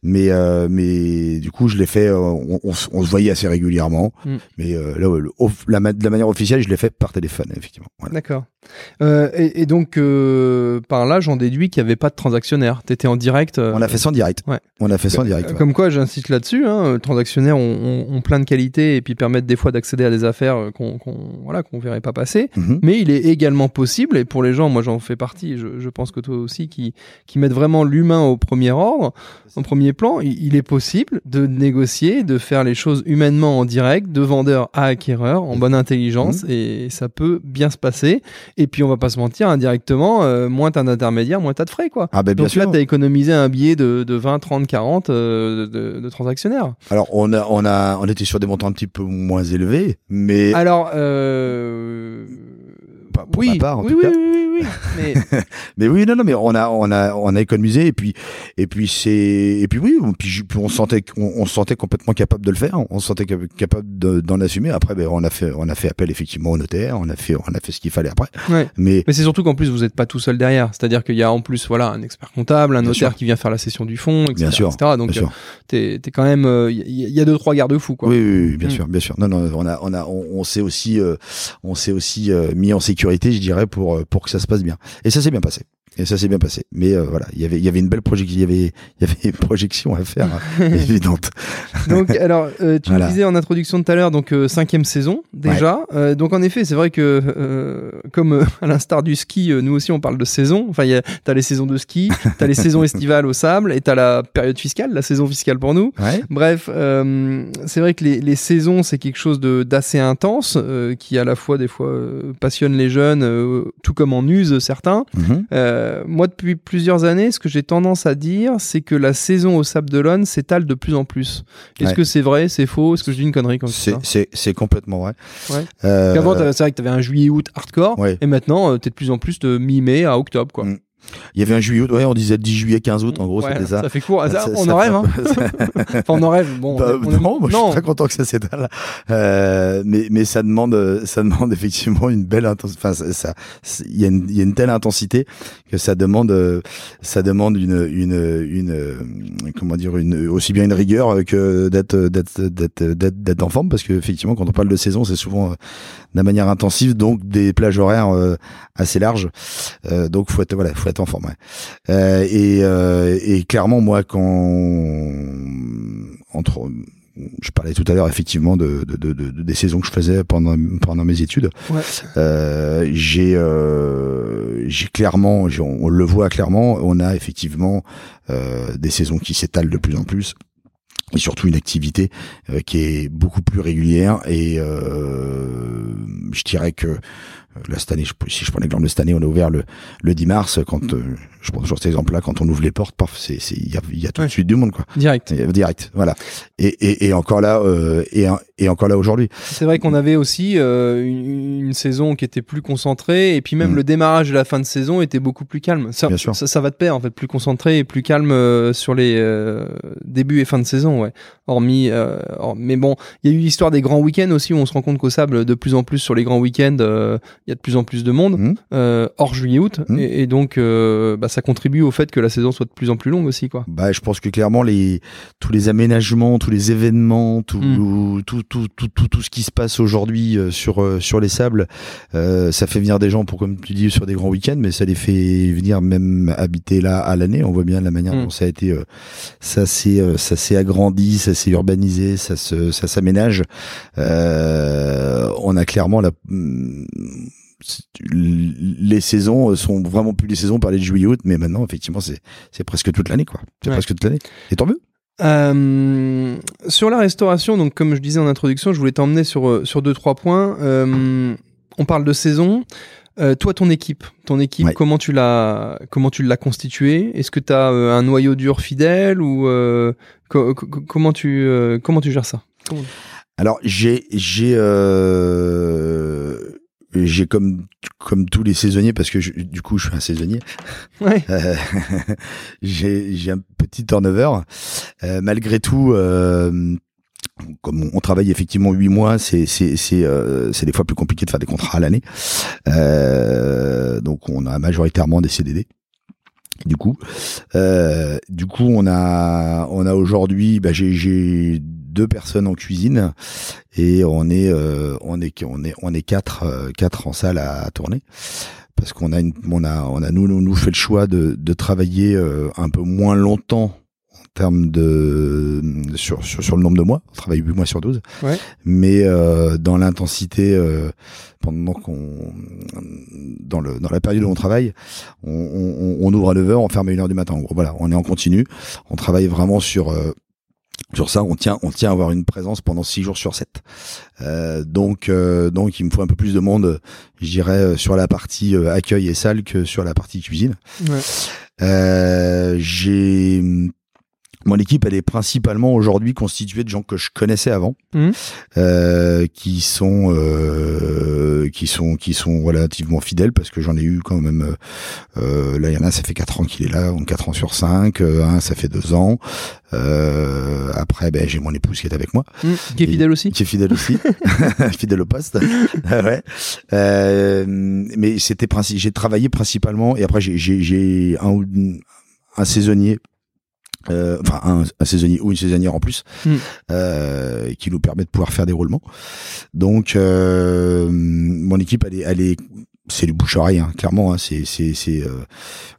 Mais, euh, mais du coup, je l'ai fait. euh, On, on, se- on se voyait assez régulièrement. Mm. Mais euh, là, le- la, de la manière officielle, je l'ai fait par téléphone, effectivement. Voilà. D'accord. Euh, et, et donc, par là, j'en déduis qu'il n'y avait pas de transactionnaire. Tu étais en direct. On a fait ça en direct. Ouais. On a fait en direct. ouais. Comme quoi, j'insiste là-dessus. Hein, transactionnaires ont, plein de qualités et puis permettent des fois d'accéder à des affaires qu'on qu'on voilà, qu'on verrait pas passer. Mhm. Mais il est également possible, et pour les gens, moi j'en fais partie, je, je pense que toi aussi, qui, qui mettent vraiment l'humain au premier ordre, en premier plan, il, il est possible de négocier, de faire les choses humainement en direct, de vendeur à acquéreur, en bonne intelligence, et ça peut bien se passer. Et puis on va pas se mentir, indirectement, euh, moins t'as d'intermédiaires, moins t'as de frais, quoi. Ah ben bien Donc sûr. là, t'as économisé un billet de, de 20, 30, 40 euh, de, de transactionnaires. Alors on a, on a, on était sur des montants un petit peu moins élevés, mais Alors, euh, pour oui, ma part en oui, tout oui, cas. oui, oui, oui, mais Mais oui, non, non, mais on a, on a, on a économisé et puis, et puis c'est, et puis oui, puis, puis on se sentait, on, on se sentait complètement capable de le faire. On se sentait cap- capable de- d'en assumer. Après, ben, on a fait, on a fait appel effectivement au notaire. On a fait, on a fait ce qu'il fallait après. Ouais. Mais Mais c'est surtout qu'en plus vous n'êtes pas tout seul derrière. C'est-à-dire qu'il y a en plus voilà un expert comptable, un Bien notaire sûr. qui vient faire la session du fonds, etc. Bien sûr, etc. Donc euh, t'es es quand même, euh, il y, y a deux trois garde-fous quoi. Oui, oui, oui, bien Mm. sûr, bien sûr. Non, non, on a, on a, on, on s'est aussi, euh, on s'est aussi euh, mis en sécurité, je dirais, pour euh, pour que ça se passe bien. Et ça s'est bien passé. Et ça s'est bien passé. Mais euh, voilà, il y avait, il y avait une belle projection, il y avait, il y avait une projection à faire euh, évidente. Donc alors euh, tu Voilà. me disais en introduction tout à l'heure donc euh, cinquième saison déjà. Euh, donc en effet c'est vrai que euh, comme à l'instar du ski, nous aussi on parle de saison. Enfin il y a- t'as les saisons de ski, t'as les saisons estivales au sable et t'as la période fiscale, la saison fiscale pour nous. Ouais. Bref, euh, c'est vrai que les, les saisons, c'est quelque chose de- d'assez intense, euh, qui à la fois des fois euh, passionne les jeunes, euh, tout comme en use certains. Mhm. Euh, moi, depuis plusieurs années, ce que j'ai tendance à dire, c'est que la saison au Sable d'Olonne s'étale de plus en plus. Est-ce Ouais. que c'est vrai, c'est faux? Est-ce que je dis une connerie comme C'est, ça? c'est, c'est complètement vrai. Ouais. Euh, Avant, c'est vrai que tu avais un juillet-août hardcore, Ouais. et maintenant, tu es de plus en plus de mi-mai à octobre. Quoi. Mm. Il y avait un juillet, ouais, on disait 10 juillet, 15 août, en gros, Ouais, c'était ça. fait court. Ah, ça, Ça- on ça en rêve. Hein. enfin, on en rêve. Bon, Bah, on non, moi je non. suis très content que ça s'étale. Euh, mais mais ça demande euh, ça demande effectivement une belle intensité. Enfin ça- ça il y a une il y a une telle intensité que ça demande euh, ça demande une une une euh, comment dire une aussi bien une rigueur que d'être d'être d'être d'être d'être en forme parce que effectivement quand on parle de saison c'est souvent de manière intensive donc des plages horaires assez larges donc faut être voilà faut être en forme ouais. Euh, et, euh, et clairement, moi, quand entre, je parlais tout à l'heure effectivement de, de, de, de- des saisons que je faisais pendant pendant mes études. Ouais. Euh, j'ai euh, j'ai clairement, on, le voit clairement, on a effectivement euh, des saisons qui s'étalent de plus en plus. Et surtout une activité qui est beaucoup plus régulière et je dirais que là cette si je prends l'exemple de cette année, on a ouvert le, le 10 mars. Quand euh, je prends toujours cet exemple-là, quand on ouvre les portes, paf, il y a, y a tout Ouais. de suite du monde quoi, Direct. Et, direct, voilà. Et, et, et encore là, euh, et, et encore là aujourd'hui. C'est vrai qu'on avait aussi euh, une, une saison qui était plus concentrée, et puis même Mm. le démarrage et la fin de saison était beaucoup plus calme. Ça, Bien sûr. ça, ça va de pair, en fait, plus concentré et plus calme euh, sur les débuts et fin de saison, ouais. Hormis, hor- mais bon, il y a eu l'histoire des grands week-ends aussi, où on se rend compte qu'au sable, de plus en plus sur les grands week-ends, il y a de plus en plus de monde, euh, hors juillet-août, Mm. et, donc euh, bah, ça contribue au fait que la saison soit de plus en plus longue aussi, quoi. Bah, je pense que clairement les tous les aménagements, tous les événements, tout Mm. tout, tout, tout, tout tout ce qui se passe aujourd'hui euh, sur euh, sur les sables, euh, ça fait venir des gens pour comme tu dis sur des grands week-ends, mais ça les fait venir même habiter là à l'année. On voit bien la manière Mm. dont ça a été, euh, ça s'est euh, ça s'est agrandi, ça s'est urbanisé, ça se ça s'aménage. Euh, on a clairement la mm, les saisons sont vraiment plus les saisons parlait de juillet août mais maintenant effectivement c'est c'est presque toute l'année quoi c'est Ouais. presque toute l'année et tant mieux Euh, sur la restauration, donc comme je disais en introduction, je voulais t'emmener sur euh, sur deux trois points. Euh, on parle de saison. Euh, toi, ton équipe, ton équipe, Ouais. comment tu l'as comment tu l'as constituée? Est-ce que tu as un noyau dur fidèle ou euh, co- co- comment tu euh, comment tu gères ça? Comment- alors j'ai j'ai euh, j'ai comme comme tous les saisonniers parce que je- du coup je suis un saisonnier Ouais. Euh, j'ai j'ai un petit turnover Euh, malgré tout euh, comme on, travaille effectivement huit mois, c'est c'est c'est euh, c'est des fois plus compliqué de faire des contrats à l'année. Euh, donc on a majoritairement des CDD. Du coup, euh, du coup on a on a aujourd'hui, bah, j'ai j'ai deux personnes en cuisine et on est euh, on est on est on est quatre euh, quatre en salle à, tourner. Parce qu'on a une on a on a nous nous, nous fait le choix de de travailler euh, un peu moins longtemps en termes de sur, sur sur le nombre de mois. On travaille 8 mois sur 12 Ouais. mais euh, dans l'intensité euh, pendant qu'on dans le dans la période où on travaille on, on, on ouvre à 9h on ferme à 1h du matin en gros. Voilà. On est en continu. On travaille vraiment sur euh, sur ça, on tient, on tient à avoir une présence pendant six jours sur 7. Euh, donc, euh, donc, il me faut un peu plus de monde, je dirais, euh, sur la partie euh, accueil et salle que sur la partie cuisine. Ouais. Euh, j'ai Mon équipe, elle est principalement aujourd'hui constituée de gens que je connaissais avant, Mhm. euh, qui sont euh, qui sont qui sont relativement fidèles parce que j'en ai eu quand même. euh, euh, là, il y en a, ça fait quatre ans qu'il est là, donc quatre ans sur cinq. euh, un, ça fait deux ans. Euh, après, ben j'ai mon épouse qui est avec moi, Mmh, Qui est fidèle aussi qui est fidèle aussi, fidèle au poste. Ah ouais. Euh, mais c'était j'ai travaillé principalement et après j'ai un ou un saisonnier euh, enfin un, un saisonnier ou une saisonnière en plus Mm. euh, qui nous permet de pouvoir faire des roulements. Donc euh, mon équipe elle est, elle est c'est du bouche oreille hein, clairement hein, c'est c'est c'est euh,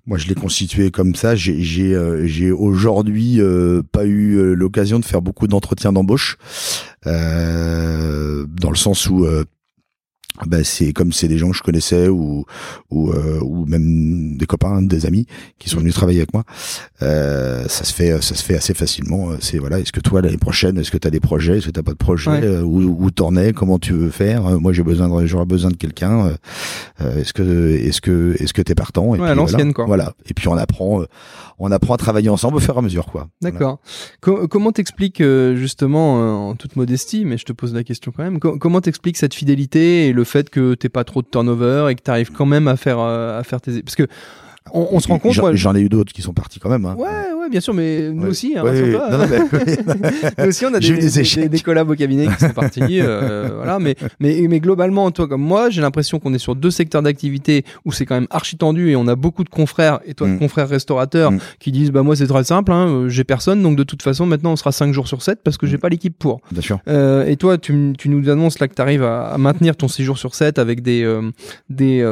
moi je l'ai constitué comme ça j'ai j'ai euh, j'ai aujourd'hui euh, pas eu l'occasion de faire beaucoup d'entretiens d'embauche euh, dans le sens où euh, bah, c'est comme c'est des gens que je connaissais ou ou, euh, ou même des copains, des amis qui sont venus travailler avec moi. Euh, ça se fait ça se fait assez facilement. C'est voilà, est-ce que toi l'année prochaine, est-ce que tu as des projets, est-ce que t'as pas de projet, Ouais. euh, où, où t'en es, comment tu veux faire? Euh, Moi j'ai besoin de j'aurais besoin de quelqu'un. euh, euh, est-ce que est-ce que est-ce que t'es partant? Et Ouais, à l'ancienne, voilà. quoi. Voilà. Et puis on apprend euh, on apprend à travailler ensemble au fur et à mesure quoi. Voilà. D'accord. Co- comment t'expliques euh, justement, euh, en toute modestie, mais je te pose la question quand même, co- comment t'expliques cette fidélité et le fait que t'aies pas trop de turnover et que t'arrives quand même à faire euh, à faire tes parce que on, on se rend compte. J'en ai eu d'autres qui sont partis quand même. Hein. Ouais, ouais, bien sûr, mais nous Ouais. aussi, hein, Ouais, rassure-toi. non, non, mais- Nous aussi, on a J'ai des, eu des échecs. des- des collabs au cabinet qui sont partis. euh, voilà, mais, mais, mais globalement, toi comme moi, j'ai l'impression qu'on est sur deux secteurs d'activité où c'est quand même archi tendu et on a beaucoup de confrères, et toi, de Mm. confrères restaurateurs, Mm. qui disent Bah, moi, c'est très simple, hein, euh, j'ai personne, donc de toute façon, maintenant, on sera 5 jours sur 7 parce que j'ai Mm. pas l'équipe pour. Bien sûr. Euh, et toi, tu, tu nous annonces là que tu arrives à, à maintenir ton 6 jours sur 7 avec des, euh, des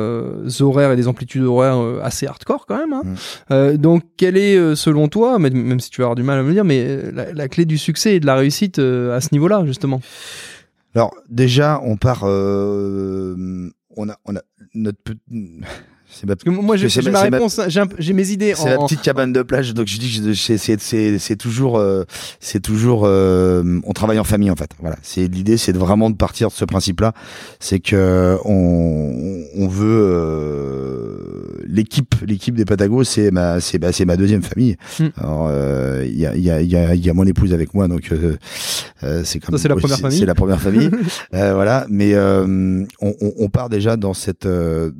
horaires et des amplitudes horaires assez hardcore quand même. hein. Mm. Euh, donc, quelle est, euh, selon toi, même si tu vas avoir du mal à me le dire, mais euh, la, la clé du succès et de la réussite à ce niveau-là, justement? Alors déjà, on part. on a, on a notre. Ma, Parce que moi, j'ai ma- ma ma- réponse, hein, j'ai mes idées. c'est en- la petite cabane de plage. Donc je dis que c'est toujours euh, c'est toujours euh, on travaille en famille en fait. Voilà. C'est l'idée, c'est vraiment de partir de ce principe-là. C'est que on on veut euh, l'équipe l'équipe des Patagos, c'est ma c'est bah, c'est ma deuxième famille. Hmm. Alors euh, il y a il y a y a y a mon épouse avec moi donc euh, euh, c'est comme Ça, c'est la première famille. C'est la première famille. Euh, voilà. Mais on, on on part déjà dans cette euh,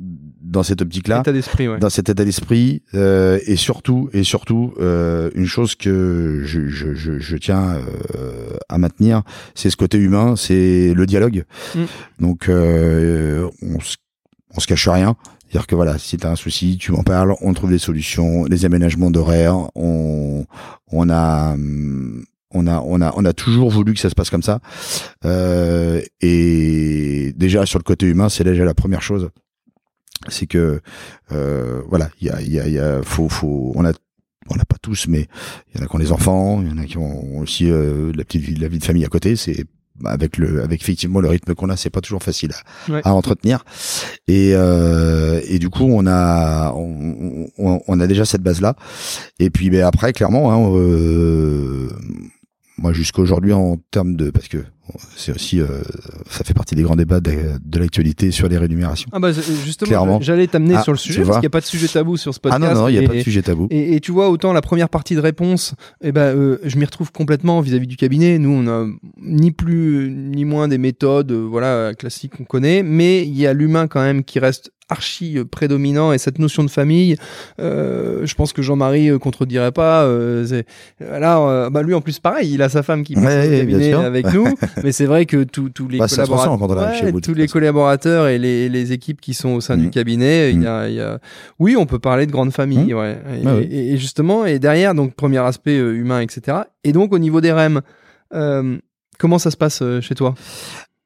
dans cette optique-là état d'esprit, ouais. dans cet état d'esprit euh, et surtout et surtout euh, une chose que je, je, je, je tiens euh, à maintenir c'est ce côté humain c'est le dialogue Mm. donc euh, on se on se cache rien c'est-à-dire que voilà, si t'as un souci, tu m'en parles, on trouve des solutions, les aménagements d'horaire, on, on a, on a, on a, on a toujours voulu que ça se passe comme ça. Euh, et déjà sur le côté humain, c'est déjà la première chose c'est que euh, voilà, il y a, il y a, y a, faut, faut, on a, on n'a pas tous, mais il y en a qui ont des enfants, il y en a qui ont aussi euh, la petite vie, la vie de famille à côté. C'est avec le, avec effectivement le rythme qu'on a, c'est pas toujours facile à, Ouais. à entretenir. Et euh, et du coup, on a, on, on, on a déjà cette base là. Et puis, ben après, clairement, hein, euh, moi jusqu'à aujourd'hui en termes de, parce que c'est aussi, euh, ça fait partie des grands débats de, de l'actualité sur les rémunérations. Ah bah justement, j'allais t'amener Ah, sur le sujet parce qu'il n'y a pas de sujet tabou sur ce Ah podcast. non, non, il n'y a pas de sujet tabou. Et, et tu vois, autant la première partie de réponse, eh ben, euh, je m'y retrouve complètement vis-à-vis du cabinet. Nous, on a ni plus ni moins des méthodes euh, voilà, classiques qu'on connaît, mais il y a l'humain quand même qui reste archi prédominant et cette notion de famille, euh, je pense que Jean-Marie euh, contredirait pas. Euh, là, bah lui en plus pareil, il a sa femme qui Ouais, bien sûr. avec nous, mais c'est vrai que tous tous les Bah, collaborateurs, chez tous les collaborateurs et les, les équipes qui sont au sein du Mm. cabinet, il y Mm. a, il y a, oui, on peut parler de grande famille, ouais. Et, Ah oui. et- et justement, et derrière, donc premier aspect euh, humain, etc. Et donc au niveau des REM, euh, comment ça se passe euh, chez toi?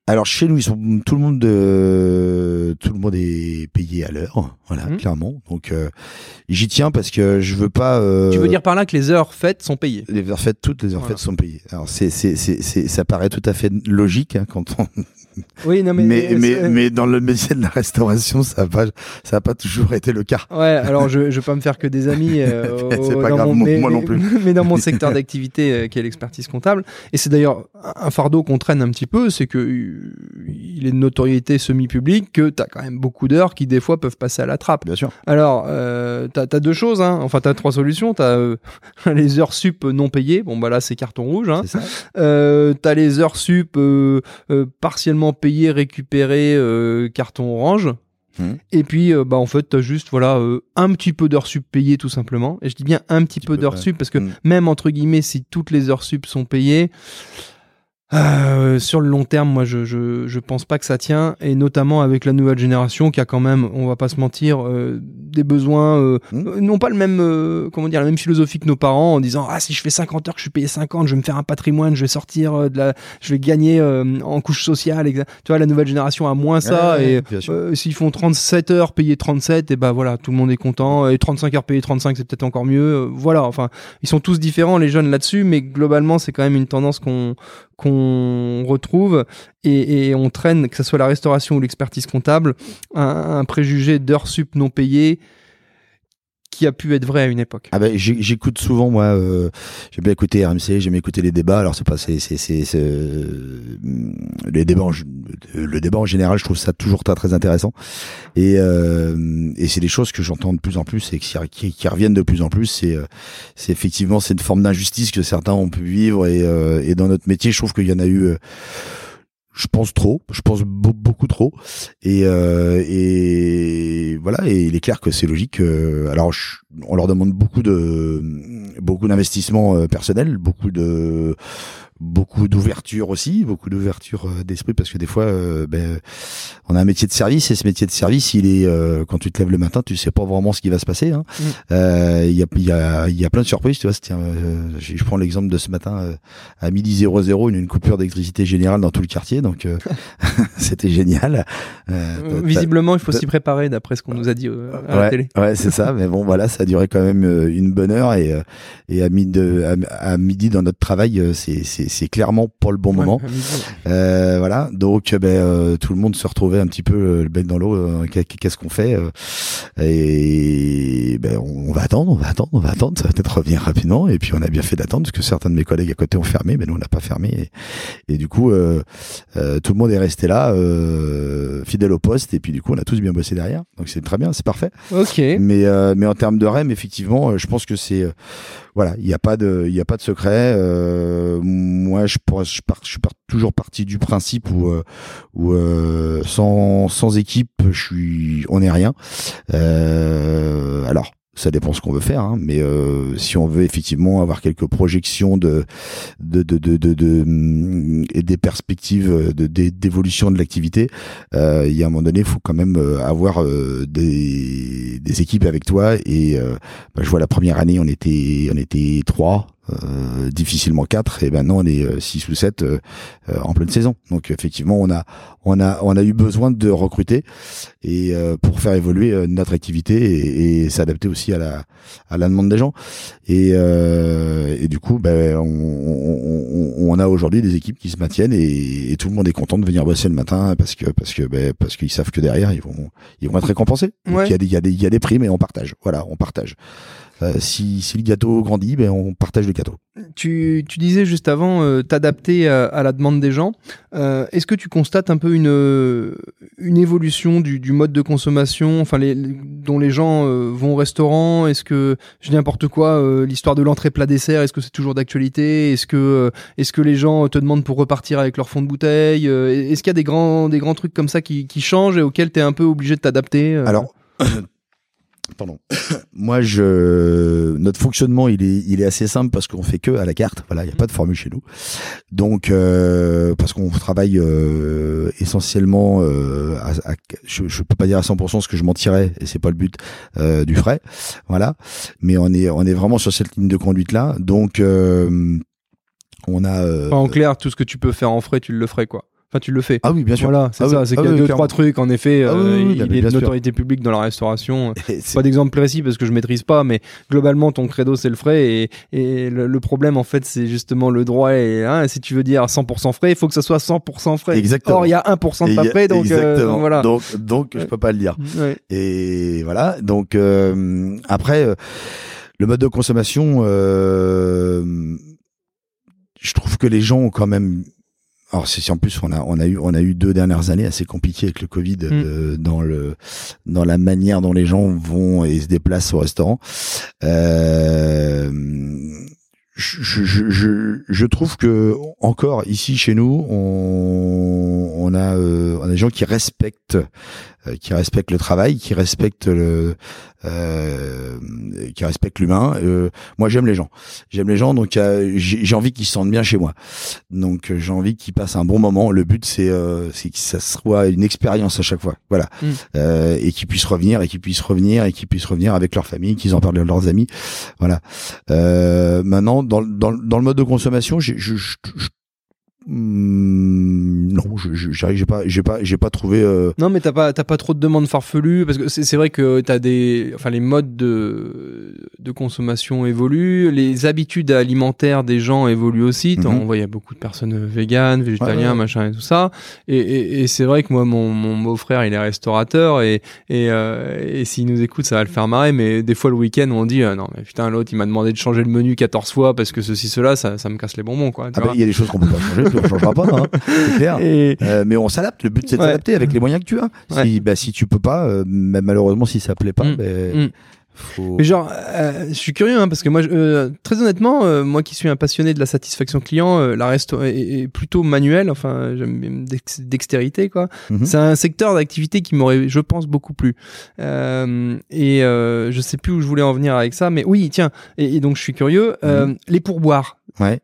Alors chez nous, ils sont tout le monde, euh, tout le monde est payé à l'heure, voilà, Mhm. clairement. Donc euh, j'y tiens parce que je veux pas. euh, Tu veux dire par là que les heures faites sont payées les heures faites, toutes les heures Voilà. faites sont payées. Alors c'est, c'est, c'est, c'est- ça paraît tout à fait logique hein, quand on Oui, non, mais, mais, mais, c'est- mais dans le métier de la restauration, ça n'a pas, ça a pas toujours été le cas. Ouais, alors je, je vais pas me faire que des amis. euh, C'est pas grave, mon- moi- mais, moi non plus. Mais dans mon secteur d'activité, euh, qui est l'expertise comptable, et c'est d'ailleurs un fardeau qu'on traîne un petit peu, c'est que euh, il est de notoriété semi-publique que t'as quand même beaucoup d'heures qui des fois peuvent passer à la trappe. Bien sûr. Alors, euh, t'as as deux choses, hein. enfin t'as trois solutions. T'as euh, les heures sup non payées, bon bah là c'est carton rouge. Hein. Euh, t'as les heures sup euh, euh, partiellement payées, récupérées, euh, carton orange. Mhm. Et puis, euh, bah en fait, t'as juste voilà euh, un petit peu d'heures sup payées tout simplement. Et je dis bien un petit, peu, peu, d'heures sup parce que Mhm. même entre guillemets, si toutes les heures sup sont payées. Euh, sur le long terme, moi, je, je, je pense pas que ça tient, et notamment avec la nouvelle génération qui a quand même, on va pas se mentir, euh, des besoins, euh, euh, non pas le même, euh, comment dire, la même philosophie que nos parents en disant ah si je fais 50 heures que je suis payé 50, je vais me faire un patrimoine, je vais sortir euh, de la, je vais gagner euh, en couche sociale, exa- tu vois, la nouvelle génération a moins ça Ouais, et euh, s'ils font 37 heures payés 37 et ben voilà tout le monde est content et 35 heures payées 35 c'est peut-être encore mieux Euh, voilà enfin ils sont tous différents les jeunes là-dessus mais globalement c'est quand même une tendance qu'on qu'on retrouve et, on traîne que ce soit la restauration ou l'expertise comptable un préjugé d'heures sup non payées qui a pu être vrai à une époque. Ah ben j'écoute souvent moi euh, j'aime bien écouter RMC j'aime écouter les débats. Alors c'est pas c'est c'est euh, les débats le débat en général je trouve ça toujours très très intéressant. Et euh, et c'est des choses que j'entends de plus en plus et qui reviennent de plus en plus. C'est euh, c'est effectivement c'est une forme d'injustice que certains ont pu vivre et euh, et dans notre métier je trouve qu'il y en a eu euh, je pense trop, je pense beau- beaucoup trop, et, euh, et voilà. Et il est clair que c'est logique. euh, alors, on leur demande beaucoup de beaucoup d'investissement euh, personnel, beaucoup de beaucoup d'ouverture aussi, beaucoup d'ouverture euh, d'esprit parce que des fois, euh, ben, on a un métier de service et ce métier de service, il est euh, quand tu te lèves le matin, tu sais pas vraiment ce qui va se passer. hein. Mm. Euh, Il y a il y a il y a plein de surprises. Tu vois, tiens, euh, je prends l'exemple de ce matin euh, à midi 00, une, une coupure d'électricité générale dans tout le quartier, donc euh, c'était génial. Euh, Euh, visiblement il faut s'y préparer d'après ce qu'on nous a dit euh, à la télé ouais, c'est ça. Mais bon, voilà, ça a duré quand même euh, une bonne heure et euh, et à midi, à, à midi dans notre travail, euh, c'est c'est c'est clairement pas le bon moment. Euh, voilà, donc euh, ben euh, tout le monde se retrouvait un petit peu euh, le bec dans l'eau. euh, qu'est- Qu'est-ce qu'on fait Et ben on, va attendre, on va attendre, on va attendre. Ça va peut-être revenir rapidement. Et puis on a bien fait d'attendre parce que certains de mes collègues à côté ont fermé, mais nous on n'a pas fermé. Et, et du coup, euh, euh, tout le monde est resté là, euh, fidèle au poste. Et puis du coup, on a tous bien bossé derrière. Donc c'est très bien, c'est parfait. ok Mais euh, mais en termes de REM, effectivement, je pense que c'est euh, voilà, il n'y a pas de il y a pas de secret. Euh, moi, je je je suis toujours parti du principe où euh, euh, sans sans équipe, je suis on n'est rien. Alors ça dépend ce qu'on veut faire, hein, mais euh, si on veut effectivement avoir quelques projections de de de de, de, de, hum, et des perspectives d'é- d'évolution de l'activité, euh, il y a un moment donné, il faut quand même euh, avoir euh, des, des équipes avec toi. Et euh, bah, je vois la première année, on était on était trois, euh, difficilement quatre, et maintenant on est euh, six ou sept euh, euh, en pleine saison. Donc effectivement, on a on a on a eu besoin de recruter et euh, pour faire évoluer euh, notre activité et, et s'adapter aussi à la à la demande des gens. Et, euh, et du coup, ben, on, on, on- a aujourd'hui des équipes qui se maintiennent et, et tout le monde est content de venir bosser le matin parce que parce que ben, parce qu'ils savent que derrière ils vont ils vont être récompensés. Donc, Ouais. Il y a des il y a des il y a des primes et on partage. Voilà, on partage. Euh, si, si le gâteau grandit, ben on partage le gâteau. Tu, tu disais juste avant euh, t'adapter à, à la demande des gens. Euh, Est-ce que tu constates un peu une, une évolution du, du mode de consommation, enfin les, les- dont les gens vont au restaurant? Est-ce que je dis n'importe quoi, l'histoire de l'entrée plat dessert, est-ce que c'est toujours d'actualité? Est-ce que est-ce que les gens te demandent pour repartir avec leur fond de bouteille Est-ce qu'il y a des grands des grands trucs comme ça qui, qui changent et auxquels tu es un peu obligé de t'adapter Alors, pardon. Moi, je, notre fonctionnement, il est, il est assez simple parce qu'on fait que à la carte. Voilà, il n'y a pas de formule chez nous. Donc, euh, parce qu'on travaille euh, essentiellement, euh, à, à- je, je peux pas dire à 100% ce que je m'en tirais et c'est pas le but euh, du frais. Voilà, mais on est, on est vraiment sur cette ligne de conduite là. Donc, euh, on a. euh, en clair, tout ce que tu peux faire en frais, tu le ferais quoi. Enfin, tu le fais. Ah oui, bien sûr. Voilà, c'est Ah oui, ça. C'est ah qu'il y a oui, deux, clairement. trois trucs. En effet, Ah euh, oui, il bien est de sûr. notoriété publique dans la restauration. Pas d'exemple précis parce que je maîtrise pas, mais globalement, ton credo, c'est le frais. Et, et le, le problème, en fait, c'est justement le droit. Et hein, si tu veux dire 100% frais, il faut que ça soit 100% frais. Exactement. Or, il y a 1% de pas a- frais, donc, euh, exactement. donc voilà. Donc, donc, je peux pas le dire. Ouais. Et voilà. Donc euh, après, euh, le mode de consommation, euh, je trouve que les gens ont quand même. Alors c'est si en plus on a on a eu on a eu deux dernières années assez compliquées avec le Covid Mm. euh, dans le dans la manière dont les gens vont et se déplacent au restaurant. Euh, je, je, je- je, trouve que encore ici chez nous, on, on a euh, on a des gens qui respectent qui respectent le travail, qui respectent le euh, qui respectent l'humain. Euh, moi, j'aime les gens. J'aime les gens, donc euh, j'ai envie qu'ils se sentent bien chez moi. Donc euh, j'ai envie qu'ils passent un bon moment. Le but, c'est euh, c'est que ça soit une expérience à chaque fois. Voilà, Mm. Euh, et qu'ils puissent revenir, et qu'ils puissent revenir, et qu'ils puissent revenir avec leur famille, qu'ils en parlent à leurs amis. Voilà. Euh, maintenant, dans, dans, dans le mode de consommation, j'ai, je, je, je- Hmm, non, je, je, j'arrive- j'ai pas, j'ai pas, j'ai pas trouvé. euh, Non, mais t'as pas, t'as pas trop de demandes farfelues parce que c'est vrai que t'as des, enfin les modes de, de consommation évoluent, les habitudes alimentaires des gens évoluent aussi. T'en- Mhm. On voit il y a beaucoup de personnes véganes, végétaliens, Ouais, ouais. machin et tout ça. Et, et, et c'est vrai que moi, mon, mon beau-frère, il est restaurateur et et, euh, et s'il nous écoute, ça va le faire marrer. Mais des fois le week-end, on dit euh, non mais putain l'autre, il m'a demandé de changer le menu 14 fois parce que ceci cela, ça, ça me casse les bonbons quoi. Ah bah, il y a des choses qu'on peut pas changer, on changera pas, hein, c'est clair. et, Euh, mais on s'adapte. Le but c'est de Ouais. s'adapter avec les moyens que tu as. Si, bah, si tu peux pas, euh, malheureusement si ça plaît pas, Mm. ben, Mm. faut. Mais genre, euh, je suis curieux hein, parce que moi, euh, très honnêtement, euh, moi qui suis un passionné de la satisfaction client, la resto est, est plutôt manuel. Enfin, j'aime bien dex- dextérité quoi. Mhm. C'est un secteur d'activité qui m'aurait, je pense, beaucoup plu. Et je sais plus où je voulais en venir avec ça, mais oui, tiens. Et, et donc, je suis curieux. Euh, Les pourboires. Ouais.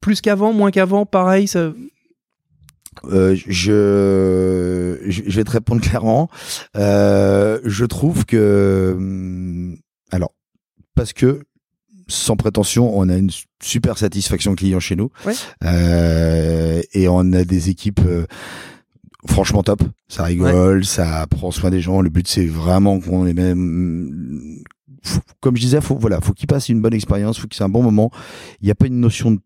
Plus qu'avant, moins qu'avant, pareil. Ça... Euh, je, je vais te répondre clairement. Euh, je trouve que, hum, alors, parce que sans prétention, on a une super satisfaction client chez nous, Ouais. Euh, et on a des équipes. euh, Franchement top, ça rigole, ça prend soin des gens. Le but c'est vraiment qu'on les mêmes. Faut- Comme je disais, faut voilà, faut qu'ils passent une bonne expérience, faut qu'ils aient un bon moment. Il n'y a pas une notion de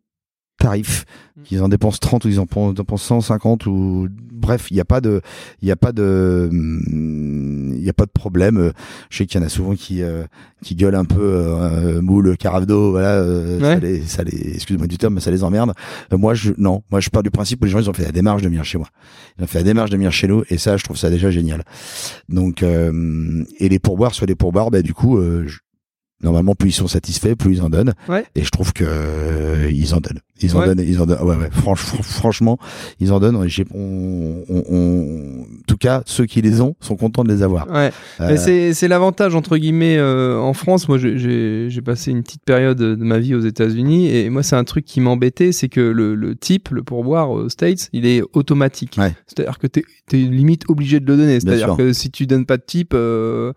tarif, Mm. qu'ils en dépensent 30 ou ils en pen- dépensent 150 ou bref, il n'y a pas de, il y a pas de, hum, il y a pas de problème. Euh, Je sais qu'il y en a souvent qui euh, qui gueulent un peu euh, moule carafe d'eau, voilà, euh, ça les, ça les, excuse-moi du terme, mais ça les emmerde. Euh, moi, je, non, moi je pars du principe où les gens ils ont fait la démarche de venir chez moi, ils ont fait la démarche de venir chez nous et ça, je trouve ça déjà génial. Donc euh, et les pourboires sur les pourboires, bah du coup. euh, je- Normalement, plus ils sont satisfaits, plus ils en donnent. Ouais. Et je trouve que euh, ils en donnent. Ils en Ouais. donnent. Ils en donnent. Ouais, ouais. Franch- fr- franchement, ils en donnent. On, on, on- en tout cas, ceux qui les ont sont contents de les avoir. Ouais. Euh, c'est c'est l'avantage entre guillemets euh, en France. Moi, j'ai- passé une petite période de ma vie aux États-Unis et moi, c'est un truc qui m'embêtait, c'est que le, le type, le pourboire aux States, il est automatique. Ouais. C'est-à-dire que t'es es limite obligé de le donner. C'est-à-dire que si tu donnes pas de type, euh,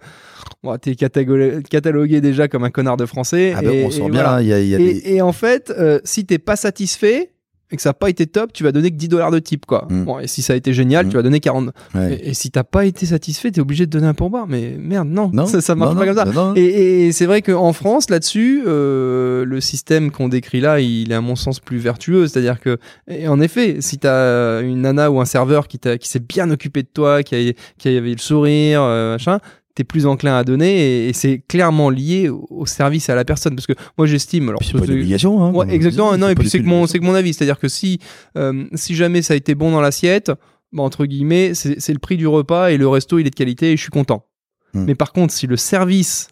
bon, t'es catalogué, catalogué déjà comme un connard de français. ah ben, et, on sent et bien. voilà. hein, Il y a, il y a Et, des. et en fait, euh, si t'es pas satisfait et que ça n'a pas été top, tu vas donner que 10 dollars de type, quoi. Mm. Bon, et si ça a été génial, Mm. tu vas donner 40. ouais. Et, et si t'as pas été satisfait, t'es obligé de donner un pourboire. Mais merde, non, Non, ça, ça marche non, pas non, comme ça. Et, et c'est vrai qu'en France, là-dessus, euh, le système qu'on décrit là, il est à mon sens plus vertueux. C'est-à-dire que, et en effet, si t'as une nana ou un serveur qui, t'a- qui s'est bien occupé de toi, qui, a, qui avait le sourire, euh, machin, t'es plus enclin à donner et, et c'est clairement lié au, au service à la personne. Parce que moi, j'estime. Alors, c'est pas une obligation. Hein, Ouais, exactement. Non, et puis c'est que mon, que mon avis. C'est-à-dire que si, euh, si jamais ça a été bon dans l'assiette, bah, entre guillemets, c'est le prix du repas et le resto, il est de qualité et je suis content. Hmm. Mais par contre, si le service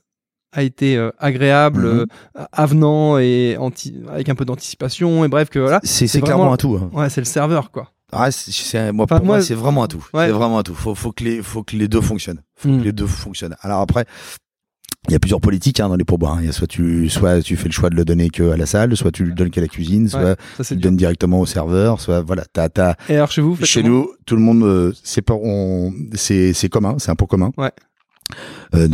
a été euh, agréable, Mhm. euh, avenant et anti- avec un peu d'anticipation et bref que voilà, C'est clairement un tout. hein. ouais, c'est le serveur quoi. Ah, c'est- moi, Enfin, pour moi, moi- c'est vraiment un tout. Ouais. C'est vraiment un tout. Faut, faut que les, faut que les deux fonctionnent. Faut Mm. que les deux fonctionnent. Alors après, il y a plusieurs politiques hein, dans les pourboires. hein. Il y a soit tu, soit tu fais le choix de le donner que à la salle, soit tu le donnes qu'à la cuisine, soit Ouais, ça tu le donnes directement au serveur, soit voilà. T'as, t'as, Et alors chez vous, chez nous, tout le monde, euh, c'est pas, on, c'est, c'est commun, c'est un pot commun. Ouais. Euh,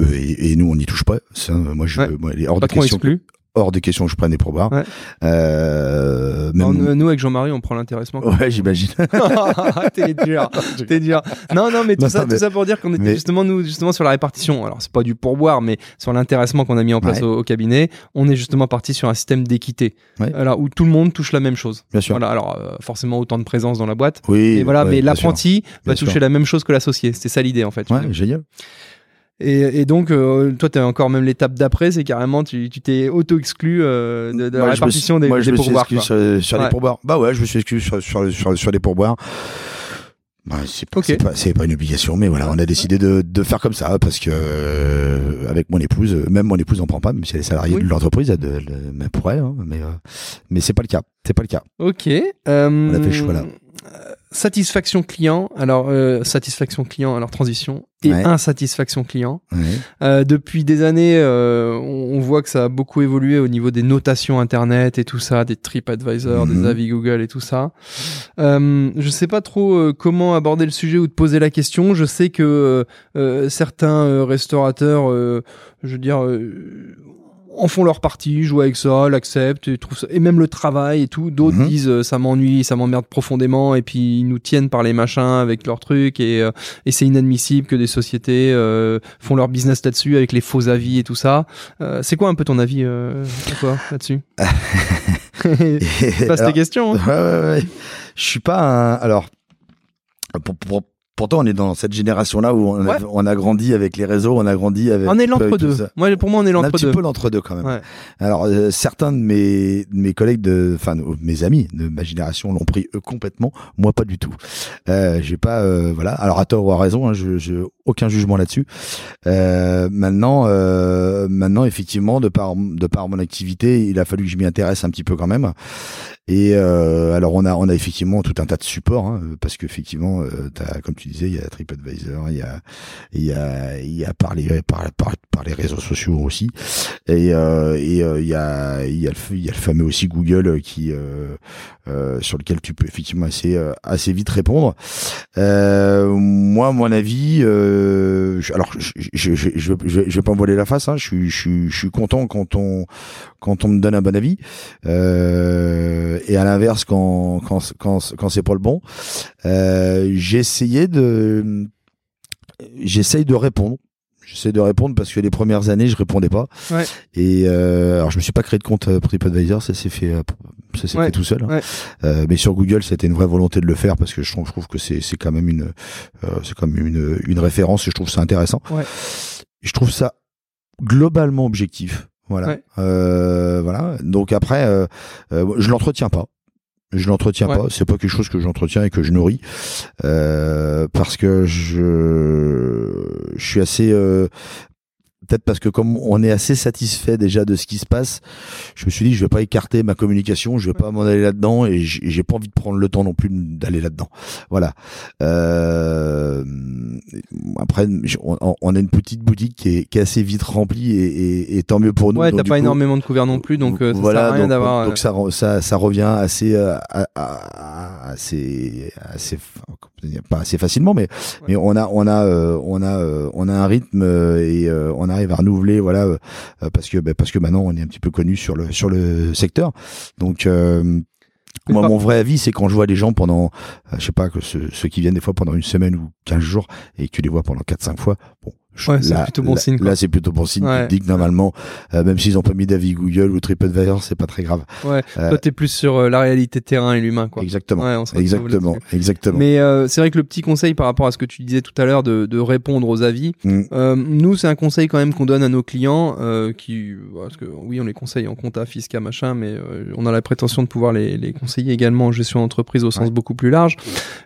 euh, et, et nous, on n'y touche pas. Ça, moi, je, Ouais. moi, il est hors de question. exclu. Hors de question que je prenne des pourboires. Ouais. Euh, même Alors, nous, nous, avec Jean-Marie, on prend l'intéressement. Ouais, j'imagine. t'es dur, t'es dur. Non, non, mais tout Non, ça, mais- tout ça pour dire qu'on était mais- justement nous, justement sur la répartition. Alors c'est pas du pourboire, mais sur l'intéressement qu'on a mis en place Ouais. au, au cabinet, on est justement parti sur un système d'équité, Ouais. alors où tout le monde touche la même chose. Bien sûr. Voilà. Alors euh, forcément autant de présence dans la boîte. Oui. Et voilà, mais l'apprenti va toucher sûr. la même chose que l'associé. C'était ça l'idée en fait. Ouais, génial. Et, et donc, euh, toi, tu as encore même l'étape d'après, c'est carrément, tu t'es auto-exclu euh, de, de la Moi, je répartition suis- des, moi, je des me suis pourboires. exclu sur, sur Ouais. les pourboires. Bah ouais, je me suis exclu sur, sur, sur, sur les pourboires. Bah, c'est pas, une obligation, mais voilà, on a décidé de, de faire comme ça parce que euh, avec mon épouse, même mon épouse en prend pas, même si elle est salariée Oui. de l'entreprise, elle, elle, elle- elle pourrait, hein, mais euh, mais c'est pas le cas, c'est pas le cas. Ok. euh, On a fait le choix, là. Satisfaction client, alors euh, satisfaction client, alors transition, et Ouais. insatisfaction client. Ouais. Euh, depuis des années, euh, on, on voit que ça a beaucoup évolué au niveau des notations internet et tout ça, des TripAdvisor, Mhm. des avis Google et tout ça. Euh, je sais pas trop euh, comment aborder le sujet ou te poser la question. Je sais que euh, certains restaurateurs, euh, je veux dire, euh, en font leur partie, jouent avec ça, l'acceptent et trouvent ça, et même le travail et tout. D'autres Mhm. disent euh, ça m'ennuie, ça m'emmerde profondément, et puis ils nous tiennent par les machins avec leurs trucs et, euh, et c'est inadmissible que des sociétés euh, font leur business là-dessus avec les faux avis et tout ça. Euh, c'est quoi un peu ton avis euh, toi là-dessus Passe tes questions. hein. Ouais, ouais, ouais. Je suis pas un. Alors, pour, pour- pourtant, on est dans cette génération-là où on a, Ouais. on a grandi avec les réseaux, on a grandi avec. On est l'entre-deux. Moi, pour moi, on est a un petit l'entre-deux. peu l'entre-deux quand même. Ouais. Alors, euh, certains de mes, de mes collègues, de, enfin, mes amis de ma génération l'ont pris eux complètement. Moi, pas du tout. Euh, j'ai pas, euh, voilà. Alors, à tort ou à raison, hein, je, je, aucun jugement là-dessus. Euh, maintenant, euh, maintenant, effectivement, de par, de par mon activité, il a fallu que je m'y intéresse un petit peu quand même. Et euh, alors, on a, on a effectivement tout un tas de supports, hein, parce qu'effectivement, euh, t'as, comme tu disais, il y a TripAdvisor, il y a, il y a, il y a par les, par, les réseaux sociaux aussi. Et euh, et euh, il y a il y a le il y a le fameux aussi Google euh, qui euh, euh, sur lequel tu peux effectivement assez euh, assez vite répondre. Euh, moi, à mon avis, euh, je- alors je je, je, je, je vais pas me voiler la face. Hein, je suis je suis je suis content quand on quand on me donne un bon avis. Euh, et à l'inverse quand quand quand quand c'est pas le bon. Euh, essayé de j'essaye de répondre. J'essaie de répondre parce que les premières années, je répondais pas. Ouais. Et euh, alors, je me suis pas créé de compte euh, TripAdvisor, ça s'est fait, euh, ça s'est Ouais. fait tout seul. hein. Ouais. Euh, mais sur Google, c'était une vraie volonté de le faire parce que je trouve, je trouve que c'est, c'est quand même une, euh, c'est même une, une référence et je trouve ça intéressant. Je trouve ça globalement objectif. Voilà. Ouais. Euh, voilà. Donc après, euh, euh, je l'entretiens pas. Je l'entretiens Ouais. pas. C'est pas quelque chose que j'entretiens et que je nourris euh, parce que je, je suis assez euh, peut-être parce que comme on est assez satisfait déjà de ce qui se passe, je me suis dit je vais pas écarter ma communication, je vais pas m'en aller là-dedans et j'ai pas envie de prendre le temps non plus d'aller là-dedans. Voilà. Euh, après, on, on a une petite boutique qui est, qui est assez vite remplie et, et, et tant mieux pour nous. Ouais, t'as pas coup, énormément de couverts non plus, donc euh, ça voilà, sert à rien donc, d'avoir. donc ça, re- ça, ça revient assez, euh, à- à- à- assez, assez, pas assez facilement, mais, mais on a, on a, euh, on a, euh, on a un rythme euh, et euh, on arrive à renouveler, voilà, euh, euh, parce que, bah, parce que maintenant on est un petit peu connu sur le, sur le secteur. Donc, euh, moi, mon vrai avis, c'est quand je vois des gens pendant, euh, je sais pas, que ceux, ceux qui viennent des fois pendant une semaine ou 15 jours et que tu les vois pendant 4-5 fois, bon, Ouais, c'est plutôt bon là- signe, quoi. Là, c'est plutôt bon signe. Ouais. Tu te dis que normalement, euh, même s'ils ont pas mis d'avis Google ou TripAdvisor, c'est pas très grave. Ouais. Euh, Toi, t'es plus sur euh, la réalité terrain et l'humain, quoi. Exactement. Ouais, on exactement. Exactement. Mais euh, c'est vrai que le petit conseil par rapport à ce que tu disais tout à l'heure de, de répondre aux avis, Mm. nous c'est un conseil quand même qu'on donne à nos clients, euh, qui parce que oui on les conseille en compta, fisca, machin, mais on a la prétention de pouvoir les, les conseiller également en gestion d'entreprise au sens beaucoup plus large.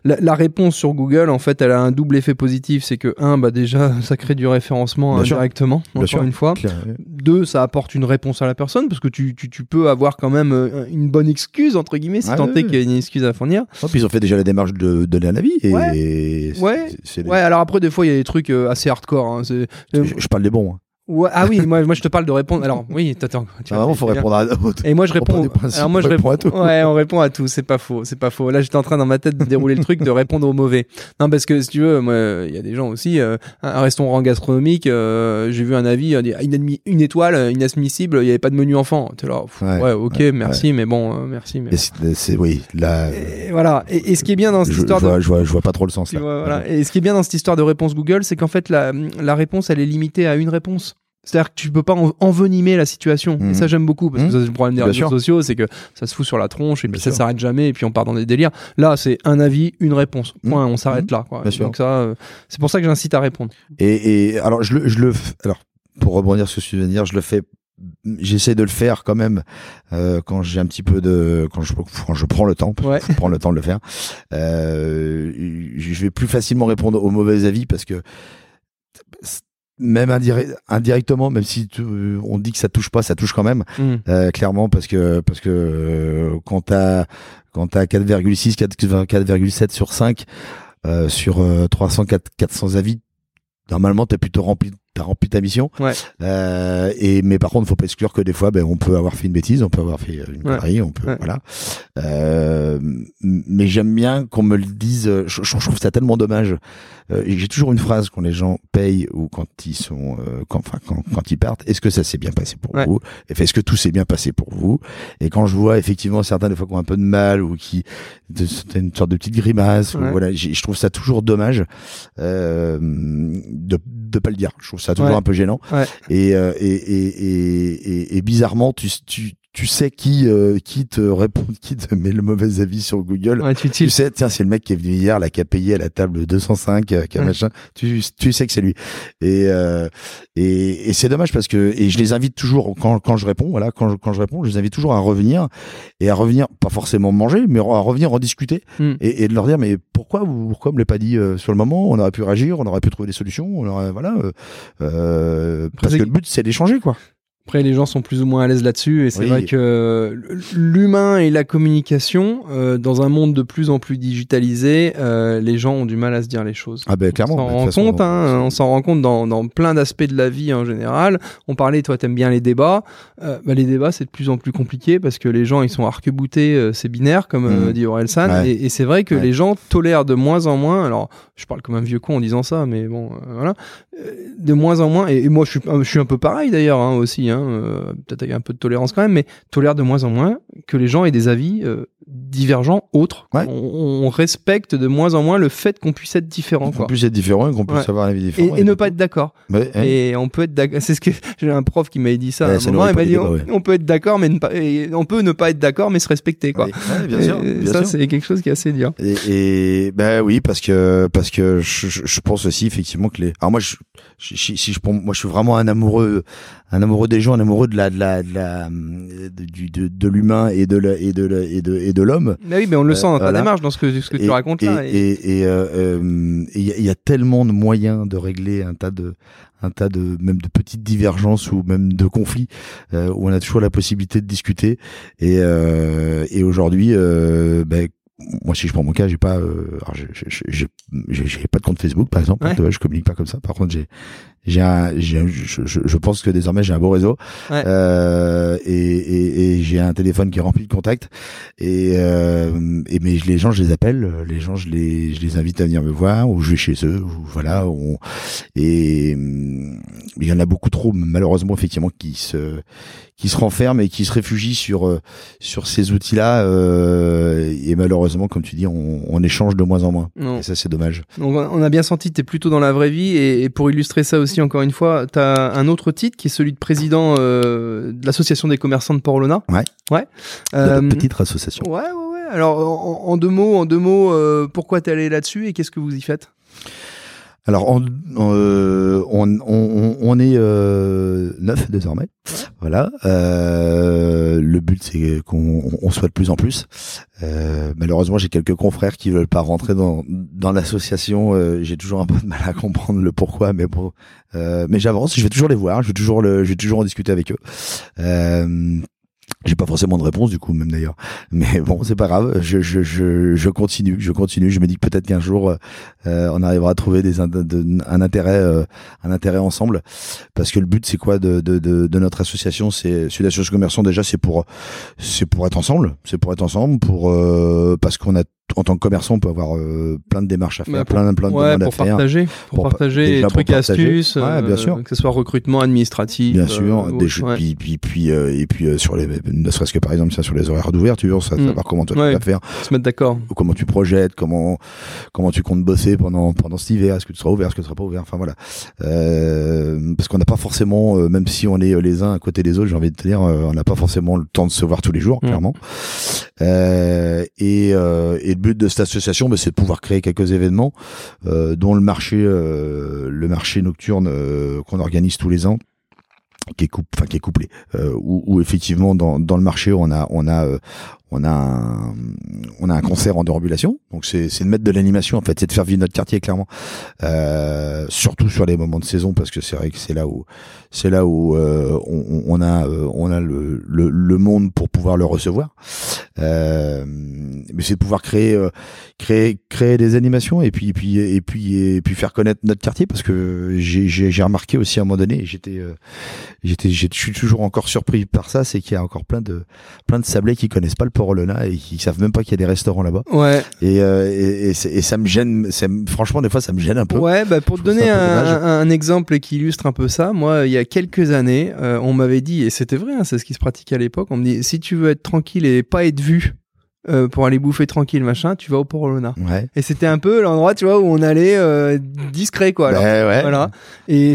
La, la réponse sur Google, en fait, elle a un double effet positif, c'est que un, bah déjà ça crée du référencement Bien sûr. indirectement, Bien encore sûr. une fois. Deux, ça apporte une réponse à la personne parce que tu, tu, tu peux avoir quand même euh, une bonne excuse entre guillemets si Ah, tant est qu'il y a une excuse à fournir. Oh, puis ils ont fait déjà la démarche de donner un avis. Et Ouais. alors après des fois il y a des trucs euh, assez hardcore. hein, je parle des bons. hein. Ouais, ah oui, moi, moi je te parle de répondre. Alors oui, attends. tu Ah, vraiment, faut répondre à. Et moi je réponds. Alors moi je réponds à tout. Ouais, on répond à tout. C'est pas faux. C'est pas faux. Là j'étais en train dans ma tête de dérouler le truc de répondre au mauvais. Non parce que si tu veux, moi il y a des gens aussi. euh, un restaurant gastronomique. euh, J'ai vu un avis, euh, inadmi- une étoile, inadmissible. Il y avait pas de menu enfant. T'es là. pff, Ouais, Ouais, ok, ouais, merci, mais bon, euh, merci. Mais c'est, oui, là, Et voilà. Et, et ce qui est bien dans cette je histoire de vois, je, vois, je vois pas trop le sens là. vois, voilà. Et ce qui est bien dans cette histoire de réponse Google, c'est qu'en fait, la, la réponse, elle est limitée à une réponse. C'est-à-dire que tu peux pas en- envenimer la situation. Mhm. Et ça, j'aime beaucoup, parce que Mhm. ça, c'est le problème des Bien réseaux sûr. sociaux, c'est que ça se fout sur la tronche, et puis Bien ça s'arrête jamais, et puis on part dans des délires. Là, c'est un avis, une réponse. Point, on s'arrête là. Quoi. Bien sûr. Donc ça, euh, c'est pour ça que j'incite à répondre. Et, et alors, je le, je le, f- alors, pour rebondir sur ce que tu dire, je le fais, j'essaie de le faire quand même euh, quand j'ai un petit peu de, quand je, quand je prends le temps, Ouais. je prends le temps de le faire. Euh, je vais plus facilement répondre aux mauvais avis parce que même indire- indirectement, même si tu- on dit que ça touche pas, ça touche quand même. Mhm. Euh, clairement parce que parce que euh, quand t'as quand t'as 4,6 4 4,7 sur 5 euh, sur euh, 300 4 400 avis normalement t'as plutôt rempli t'as rempli ta mission. Ouais. euh, et mais par contre faut pas exclure que des fois ben on peut avoir fait une bêtise on peut avoir fait une Ouais. connerie on peut Ouais. voilà. Euh, mais j'aime bien qu'on me le dise je, je trouve ça tellement dommage. Euh, j'ai toujours une phrase quand les gens payent ou quand ils sont euh, quand enfin quand, quand ils partent est-ce que ça s'est bien passé pour vous? Est-ce que tout s'est bien passé pour vous? Et quand je vois effectivement certains des fois qui ont un peu de mal ou qui de, c'est une sorte de petite grimace ou voilà je trouve ça toujours dommage. Euh, de de pas le dire je trouve ça toujours Ouais. un peu gênant Ouais. et, euh, et, et, et, et, et bizarrement tu tu tu sais qui euh, qui te répond qui te met le mauvais avis sur Google Ouais, tu sais, tiens, c'est le mec qui est venu hier, là, qui a payé à la table 205, euh, qui a machin. Tu, tu sais que c'est lui. Et, euh, et, et c'est dommage parce que, et je les invite toujours, quand, quand je réponds, voilà, quand je, quand je réponds, je les invite toujours à revenir et à revenir, pas forcément manger, mais à revenir en discuter Hmm. et, et de leur dire, mais pourquoi vous, pourquoi me l'avez pas dit euh, sur le moment? On aurait pu réagir, on aurait pu trouver des solutions, on aurait, voilà, euh, parce que le but, c'est d'échanger, quoi. Après, les gens sont plus ou moins à l'aise là-dessus, et c'est Oui. vrai que l'humain et la communication, euh, dans un monde de plus en plus digitalisé, euh, les gens ont du mal à se dire les choses. Ah ben, On clairement. s'en de toute rend façon, compte, hein, on s'en rend compte dans, dans plein d'aspects de la vie en général. On parlait, toi, t'aimes bien les débats. Euh, bah, les débats, c'est de plus en plus compliqué parce que les gens, ils sont arc-boutés, euh, c'est binaire, comme euh, Mhm. dit Aurel San. Ouais. Et, et c'est vrai que Ouais. les gens tolèrent de moins en moins. Alors, je parle comme un vieux con en disant ça, mais bon, euh, voilà. Euh, de moins en moins. Et, et moi, je suis, je suis un peu pareil d'ailleurs hein, aussi. Hein, euh, Peut-être avec un peu de tolérance quand même, mais tolère de moins en moins que les gens aient des avis euh, divergents autres. Ouais. On, on respecte de moins en moins le fait qu'on puisse être différent. Qu'on puisse être différent et qu'on puisse Ouais. avoir un avis Et, différent. et ne pas être d'accord. Ouais, ouais. Et on peut être d'accord. C'est ce que j'ai un prof qui m'avait dit ça. À un ça moment, nourrit il m'a dit débats, on, peut être d'accord, mais ne pas, et on peut ne pas être d'accord, mais se respecter. Quoi. Bien sûr. bien ça, c'est quelque chose qui est assez dur. Et, ben oui parce que parce que je, je- je pense aussi effectivement que les alors moi je, si, je moi je suis vraiment un amoureux un amoureux des gens un amoureux de la de la de la de, du- de, de l'humain et de la, et de la- et de et de l'homme Mais oui, mais on le Euh, sent dans ta voilà. démarche, dans ce que, ce que tu racontes et, là. Et- euh, euh, il y, a- il y a tellement de moyens de régler un tas de un tas de même de petites divergences ou même de conflits où on a toujours la possibilité de discuter et euh, et aujourd'hui euh, ben, moi si je prends mon cas j'ai pas euh, j'ai- pas de compte Facebook par exemple Ouais. je communique pas comme ça par contre j'ai j'ai un, je, je, je pense que désormais j'ai un beau réseau. Ouais. euh, et, et, et j'ai un téléphone qui est rempli de contacts et, euh, et mais les gens je les appelle. Les gens je les je les invite à venir me voir ou je vais chez eux ou voilà on, et hum, il y en a beaucoup trop malheureusement effectivement qui se qui se renferment et qui se réfugient sur euh, sur ces outils là et malheureusement comme tu dis on, on échange de moins en moins. Non. et ça c'est dommage. Donc on a bien senti que tu es plutôt dans la vraie vie. Et, et pour illustrer ça aussi encore une fois, tu as un autre titre qui est celui de président euh, de l'association des commerçants de Port-Olona. Ouais. Ouais. de Euh, notre petite association Ouais, ouais, ouais. Alors en, en deux mots, en deux mots, euh, pourquoi t'es allé là-dessus et qu'est-ce que vous y faites? Alors, on, euh, on, on, on est euh, neuf désormais. Voilà. Euh, le but, c'est qu'on on soit de plus en plus. Malheureusement, j'ai quelques confrères qui veulent pas rentrer dans, dans l'association. J'ai toujours un peu de mal à comprendre le pourquoi, mais bon. Mais j'avance. Je vais toujours les voir. Je vais toujours, le, je vais toujours en discuter avec eux. J'ai pas forcément de réponse du coup, même d'ailleurs. Mais bon, c'est pas grave. Je, je, je, je continue, je continue. Je me dis que peut-être qu'un jour, euh, on arrivera à trouver des, de, un intérêt, euh, un intérêt ensemble. Parce que le but, c'est quoi de, de, de, de, notre association? C'est Sud-Association Commerçants. Déjà, c'est pour, c'est pour être ensemble. C'est pour être ensemble, pour euh, parce qu'on a en tant que commerçant, on peut avoir euh, plein de démarches à faire, Bah, pour- plein, plein de Ouais, demandes à faire. partager, pour, Pour pa- partager déjà pour trucs et partager. astuces, Ouais, bien sûr. que ce soit recrutement administratif. Bien euh, sûr, ou des jeux, ouais. puis, puis, puis, euh, et puis euh, sur les, ne serait-ce que par exemple ça, sur les horaires d'ouverture, ça, Mm. savoir comment tu vas faire, se mettre d'accord. comment tu projettes, comment comment tu comptes bosser pendant pendant cet hiver, est-ce que tu seras ouvert, est-ce que tu seras pas ouvert, enfin voilà, euh, parce qu'on n'a pas forcément, euh, même si on est euh, les uns à côté des autres, j'ai envie de te dire, euh, on n'a pas forcément le temps de se voir tous les jours, Mm. clairement. Euh, et, euh, et le but de cette association, bah, c'est de pouvoir créer quelques événements, euh, dont le marché, euh, nocturne euh, qu'on organise tous les ans qui est qui est couplé, où, effectivement dans, le marché on a on a on a un, on a un concert en déambulation, donc c'est de mettre de l'animation en fait, c'est de faire vivre notre quartier clairement, euh, surtout sur les moments de saison parce que c'est vrai que c'est là où c'est là où euh, on, a euh, on a le, le, le monde pour pouvoir le recevoir, euh, mais c'est de pouvoir créer euh, créer créer des animations et puis et puis et puis et puis faire connaître notre quartier parce que j'ai remarqué aussi à un moment donné, j'étais euh, j'étais j'ai- je suis toujours encore surpris par ça, c'est qu'il y a encore plein de plein de sablés qui connaissent pas le Port Et qui savent même pas qu'il y a des restaurants là-bas. Ouais, Et, euh, et, et, c'est- et ça me gêne, ça me- franchement des fois ça me gêne un peu. ouais. Bah pour te Je donner un exemple qui illustre un peu ça, moi, il y a quelques années, euh, on m'avait dit, et c'était vrai, hein, c'est ce qui se pratiquait à l'époque, on me dit, si tu veux être tranquille et pas être vu euh, pour aller bouffer tranquille, machin, tu vas au Port Olona. Ouais. Et c'était un peu l'endroit, tu vois, où on allait euh, discret, quoi. alors. Ben ouais. Voilà. Et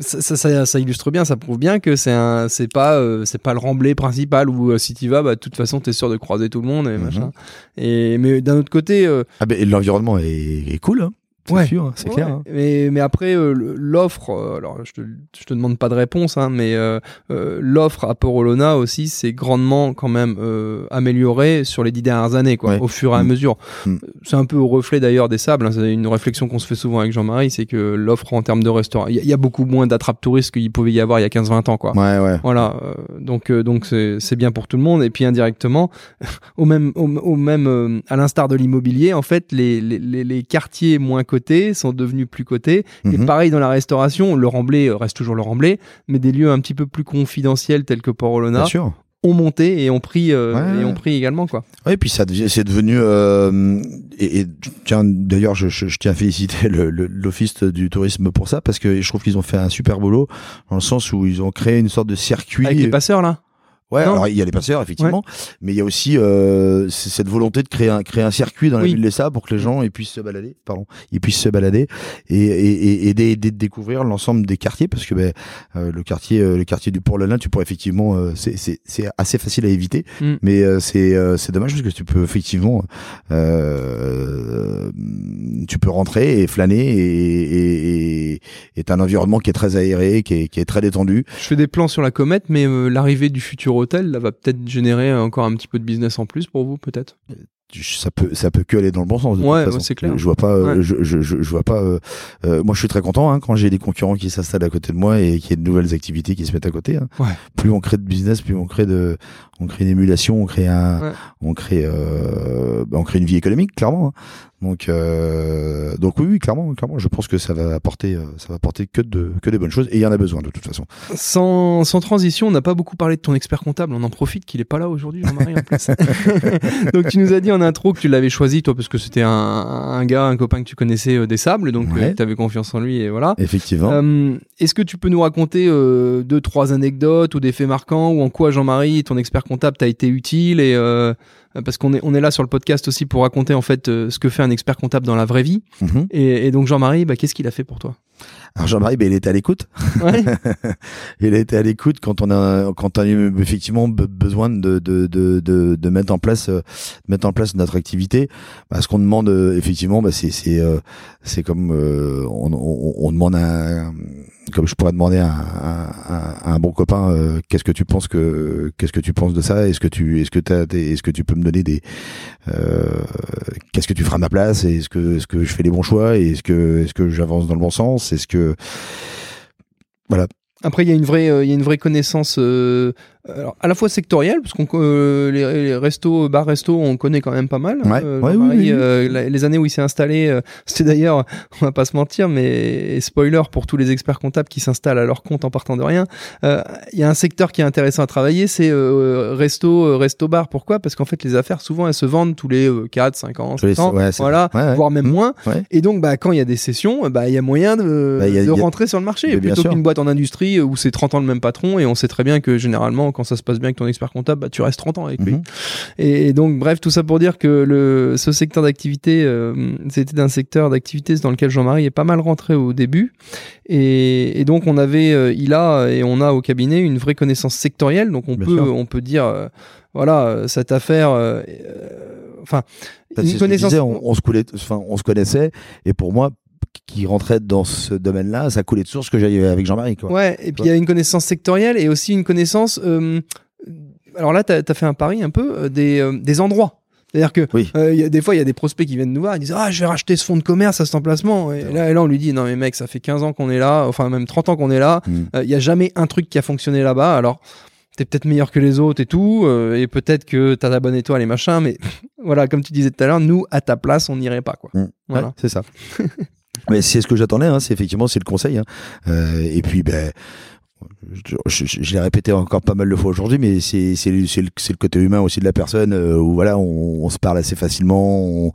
ça, ça, ça- ça illustre bien, ça prouve bien que c'est un, c'est pas, euh, c'est pas le remblai principal où euh, si tu vas, bah de toute façon t'es sûr de croiser tout le monde et Mhm. machin. Et mais d'un autre côté, euh, Ah ben, l'environnement est, est cool, hein. C'est Ouais. sûr, hein, c'est ouais, clair. hein. Mais mais après euh, l'offre, euh, alors je te, je te demande pas de réponse, hein, mais euh, euh, l'offre à Port Olona aussi c'est grandement quand même euh, amélioré sur les dix dernières années, quoi, Ouais. au fur et à Mm. mesure. Mm. C'est un peu au reflet d'ailleurs des sables. hein, c'est une réflexion qu'on se fait souvent avec Jean-Marie, c'est que l'offre en termes de restaurants, il y, a- il y a beaucoup moins d'attrape touristes qu'il pouvait y avoir il y a 15-20 ans, quoi. Ouais, ouais. Voilà, donc donc c'est c'est bien pour tout le monde et puis indirectement au même au, au même à l'instar de l'immobilier en fait les, les, les, les quartiers moins cotés sont devenus plus cotés et Mhm. pareil dans la restauration le Remblai euh, reste toujours le Remblai mais des lieux un petit peu plus confidentiels tels que Port Olona ont monté et ont pris euh, Ouais. et ont pris également quoi. Oui, puis ça c'est devenu euh, et, et tiens d'ailleurs je, je, je tiens à féliciter le- le- l'office du tourisme pour ça parce que je trouve qu'ils ont fait un super boulot dans le sens où ils ont créé une sorte de circuit. avec les passeurs là. Ouais, alors il y a les passeurs effectivement, mais il y a aussi euh, cette volonté de créer un créer un circuit dans la Oui. ville des Sables pour que les gens ils puissent se balader, pardon, ils puissent se balader et et, et, et d'aider de découvrir l'ensemble des quartiers parce que ben euh, le quartier euh, le quartier du Port-le-Lin, tu pourrais effectivement euh, c'est c'est c'est assez facile à éviter, Mm. mais euh, c'est euh, c'est dommage parce que tu peux effectivement euh, tu peux rentrer et flâner et et et et t'as un environnement qui est très aéré, qui est qui est très détendu. Je fais des plans sur la comète mais l'arrivée du futur hôtel là va peut-être générer encore un petit peu de business en plus pour vous peut-être? ça peut ça peut que aller dans le bon sens de Ouais, c'est clair. je vois pas euh, Ouais. je, je, je, je vois pas euh, euh, moi je suis très content hein, quand j'ai des concurrents qui s'installent à côté de moi et qu'il y a de nouvelles activités qui se mettent à côté hein. Ouais. plus on crée de business plus on crée de on crée une émulation on crée un Ouais. on crée euh, bah, on crée une vie économique clairement hein. donc euh, donc oui, oui clairement clairement je pense que ça va apporter euh, ça va apporter que de que des bonnes choses et il y en a besoin de toute façon Sans, sans transition, on n'a pas beaucoup parlé de ton expert comptable. On en profite qu'il est pas là aujourd'hui, Jean-Marie, en plus. donc, tu nous as dit en intro que tu l'avais choisi, toi, parce que c'était un, un gars, un copain que tu connaissais des sables, donc Ouais. tu avais confiance en lui, et voilà. effectivement Euh, Est-ce que tu peux nous raconter deux, trois anecdotes ou des faits marquants ou en quoi, Jean-Marie, ton expert comptable t'a été utile et euh, parce qu'on est, on est là sur le podcast aussi pour raconter en fait euh, ce que fait un expert comptable dans la vraie vie. Mhm. Et, et donc Jean-Marie, bah, qu'est-ce qu'il a fait pour toi? Alors Jean-Marie ben, il était à l'écoute Ouais. il été à l'écoute quand on a quand on a eu effectivement be- besoin de de, de, de de mettre en place euh, mettre en place notre activité bah, ce qu'on demande euh, effectivement bah, c'est c'est euh, c'est comme euh, on, on, on demande à un- comme je pourrais demander à, un- bon copain euh, qu'est-ce que tu penses que qu'est-ce que tu penses de ça? Est-ce que tu est-ce que est-ce que tu peux me donner des euh, qu'est-ce que tu feras à ma place? Est-ce que est-ce que je fais les bons choix? Est-ce que est-ce que j'avance dans le bon sens? Est-ce que Après, il y a une vraie, euh, il y a une vraie connaissance euh, alors, à la fois sectoriel, parce qu'on euh, les, les restos, bars, restos, on connaît quand même pas mal. Ouais, Euh, ouais, oui, euh, la- les années où il s'est installé, euh, c'était d'ailleurs, on va pas se mentir, mais spoiler pour tous les experts comptables qui s'installent à leur compte en partant de rien. euh, Il y a un secteur qui est intéressant à travailler, c'est euh, resto, euh, resto bar. Pourquoi? Parce qu'en fait, les affaires souvent elles se vendent tous les euh, 4, 5 ans, Tous les- 7 ans, ouais, voilà, voire même Mmh. moins. Et donc, bah, quand il y a des sessions, bah, il y a moyen de, Bah, a- de a- rentrer sur le marché. Plutôt qu'une boîte en industrie où c'est 30 ans le même patron et on sait très bien que généralement, quand ça se passe bien avec ton expert comptable, bah, tu restes 30 ans avec lui. Mhm. Et, donc, bref, tout ça pour dire que le, ce secteur d'activité, euh, c'était un secteur d'activité dans lequel Jean-Marie est pas mal rentré au début. Et, et donc, on avait, euh, il a et on a au cabinet une vraie connaissance sectorielle. Donc, on Bien peut, sûr. on peut dire, euh, voilà, cette affaire, enfin, une connaissance. disais, on, on se coulait, on se connaissait, et pour moi, qui rentrait dans ce domaine-là, ça coulait de source que j'avais avec Jean-Marie, quoi. Ouais, et puis il y a une connaissance sectorielle et aussi une connaissance. euh, alors là, tu as, fait un pari un peu euh, des, euh, des endroits. C'est-à-dire que Oui. euh, il y a, des fois, il y a des prospects qui viennent nous voir, ils disent Ah, je vais racheter ce fonds de commerce à cet emplacement. Et là, et là, on lui dit Non, mais mec, ça fait 15 ans qu'on est là, enfin même 30 ans qu'on est là. Mm. Il y a jamais un truc qui a fonctionné là-bas. Alors, t'es peut-être meilleur que les autres et tout, euh, et peut-être que t'as la bonne étoile et machin, mais voilà, comme tu disais tout à l'heure, nous, à ta place, on n'irait pas. quoi. Mm. Voilà. Ouais, c'est ça. Mais c'est ce que j'attendais, hein, c'est effectivement c'est le conseil. Hein. Euh, et puis ben, je, je- je- l'ai répété encore pas mal de fois aujourd'hui, mais c'est c'est le, le, côté humain aussi de la personne euh, où voilà on, on se parle assez facilement, on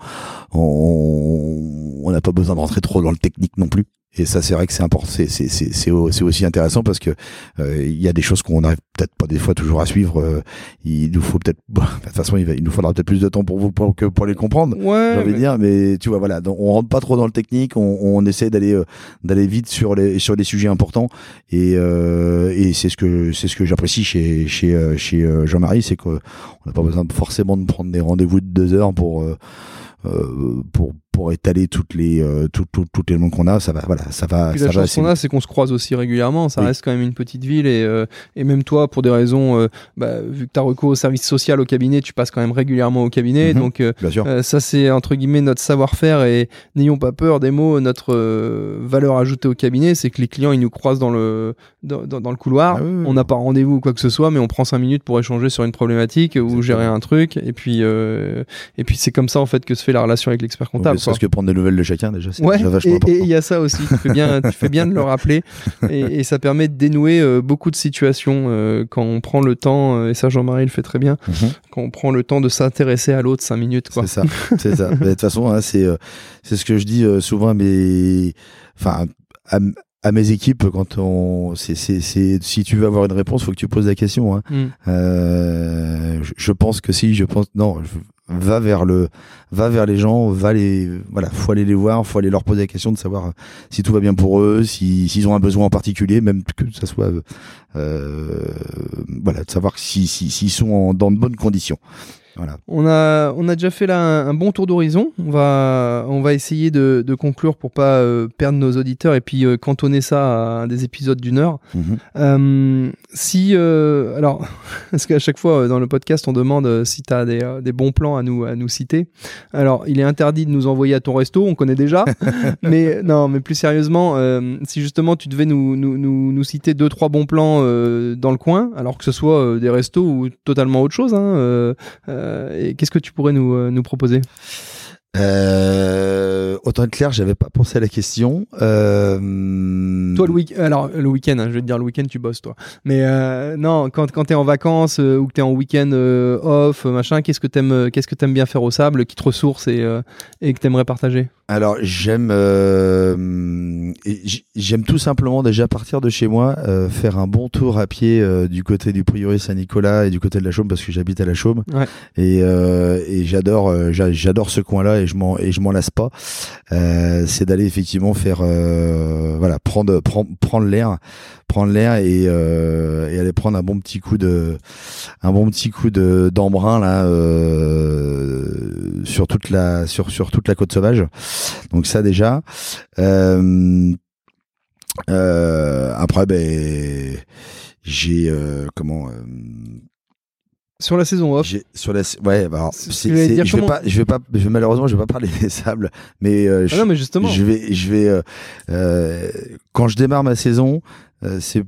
on on n'a pas besoin de rentrer trop dans le technique non plus. Et ça, c'est vrai que c'est important, c'est c'est c'est c'est au- c'est aussi intéressant parce que euh, il y a des choses qu'on n'arrive peut-être pas des fois toujours à suivre. euh, il nous faut peut-être, bon, de toute façon, il, va, il nous faudra peut-être plus de temps pour vous pour que pour les comprendre Ouais, j'ai envie de dire mais tu vois voilà donc, on rentre pas trop dans le technique on, on essaie d'aller euh, d'aller vite sur les sur les sujets importants et euh, et c'est ce que c'est ce que j'apprécie chez chez euh, chez Jean-Marie c'est qu'on n'a pas besoin forcément de prendre des rendez-vous de deux heures pour pour pour étaler toutes les euh, tout, tout, toutes les demandes qu'on a ça va voilà ça va Puis ça la va chance qu'on a, c'est qu'on se croise aussi régulièrement. Ça Oui. reste quand même une petite ville et, euh, et même toi, pour des raisons, euh, bah, vu que tu as recours au service social au cabinet, tu passes quand même régulièrement au cabinet. Mhm. Donc euh, bien sûr euh, ça, c'est entre guillemets notre savoir-faire et n'ayons pas peur des mots. Notre valeur ajoutée au cabinet, c'est que les clients, ils nous croisent dans le dans, dans- dans le couloir. Ah oui, oui, on n'a pas rendez-vous ou quoi que ce soit, mais on prend cinq minutes pour échanger sur une problématique ou gérer un truc. Et puis euh, et puis c'est comme ça en fait que se fait la relation avec l'expert comptable. Serait-ce que prendre des nouvelles de chacun déjà c'est Ouais, déjà et vachement et il y a ça aussi. Tu fais bien, tu fais bien de le rappeler. Et, et ça permet de dénouer euh, beaucoup de situations euh, quand on prend le temps, euh, et ça Jean-Marie le fait très bien, Mhm. quand on prend le temps de s'intéresser à l'autre cinq minutes. C'est ça, c'est ça. De toute façon, hein, c'est c'est ce que je dis souvent à mes, enfin à, mes équipes quand on, c'est c'est c'est si tu veux avoir une réponse, faut que tu poses la question. Hein. Mm. Euh, je, je pense que si, je pense non, je- va vers le, va vers les gens, va les, voilà, faut aller les voir, faut aller leur poser la question de savoir euh, si tout va bien pour eux, si s'ils ont un besoin en particulier, même que ça soit, euh, euh, voilà, de savoir si si- s'ils sont dans de bonnes conditions. Voilà. On a, on a déjà fait là un, un bon tour d'horizon. On va, on va essayer de, de conclure pour pas euh, perdre nos auditeurs et puis euh, cantonner ça à des épisodes d'une heure. Mhm. Euh, si, alors, parce qu'à chaque fois dans le podcast, on demande si tu as des, des bons plans à nous, à nous citer. Alors, il est interdit de nous envoyer à ton resto, on connaît déjà. mais non, mais plus sérieusement, si justement tu devais nous, nous, nous, nous citer deux, trois bons plans dans le coin, alors que ce soit des restos ou totalement autre chose, hein, et qu'est-ce que tu pourrais nous, euh, nous proposer? Euh, autant être clair, j'avais pas pensé à la question. Euh, Toi, le week alors le week-end, hein, je vais te dire le week-end, tu bosses toi. Mais euh, non, quand, quand t'es en vacances euh, ou que t'es en week-end euh, off, euh, machin, qu'est-ce que t'aimes, euh, qu'est-ce que t'aimes bien faire au sable, qui te ressource et, euh, et que t'aimerais partager? Alors j'aime, euh, j'aime tout simplement déjà partir de chez moi, euh, faire un bon tour à pied euh, du côté du Prieuré Saint-Nicolas et du côté de la Chaume parce que j'habite à la Chaume. Ouais. Et, euh, et j'adore, j'a- j'adore ce coin-là et je m'en et je m'en lasse pas. Euh, c'est d'aller effectivement faire, euh, voilà, prendre prendre prendre l'air, prendre l'air et, euh, et aller prendre un bon petit coup de un bon petit coup de d'embrun là euh, sur toute la sur sur toute la côte sauvage. Donc ça déjà. Euh, euh, après, ben j'ai euh, comment Sur la saison off. Sur la ouais bah je vais comment- pas je vais pas je vais, malheureusement je vais pas parler des sables mais euh, je, Ah non, mais justement. je vais je vais euh, euh, quand je démarre ma saison euh, c'est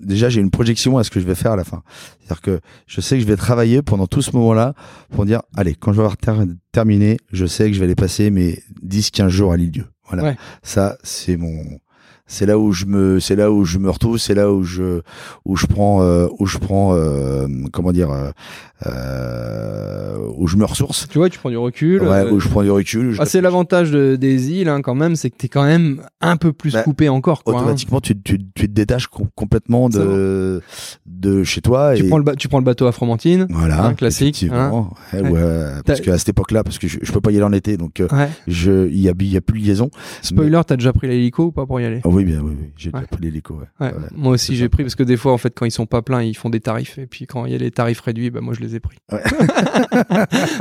déjà j'ai une projection à ce que je vais faire à la fin c'est-à-dire que je sais que je vais travailler pendant tout ce moment-là pour dire allez quand je vais avoir ter- terminé je sais que je vais aller passer mes 10 15 jours à l'île-dieu voilà Ouais. ça c'est mon c'est là où je me c'est là où je me retrouve c'est là où je où je prends euh, où je prends euh, comment dire euh, euh, où je me ressource Tu vois, tu prends du recul. ouais, euh, où je prends du recul ah, c'est l'avantage de- des îles, hein, quand même, c'est que t'es quand même un peu plus Bah, coupé encore. Quoi, hein. automatiquement tu, tu, tu te détaches com- complètement de de chez toi Tu et prends, le tu prends le bateau à Fromentine. voilà un classique, effectivement. Ouais, Ouais. ouais, parce qu'à cette époque-là parce que je, je peux pas y aller en été donc euh, je il y a il y a plus de liaison Spoiler, t'as déjà pris l'hélico ou pas pour y aller? Ah oui bien oui, oui j'ai Ouais. pris l'hélico ouais. Ouais, Ouais. Moi aussi j'ai pris parce que des fois en fait quand ils sont pas pleins ils font des tarifs et puis quand il y a les tarifs réduits bah moi je les ai pris.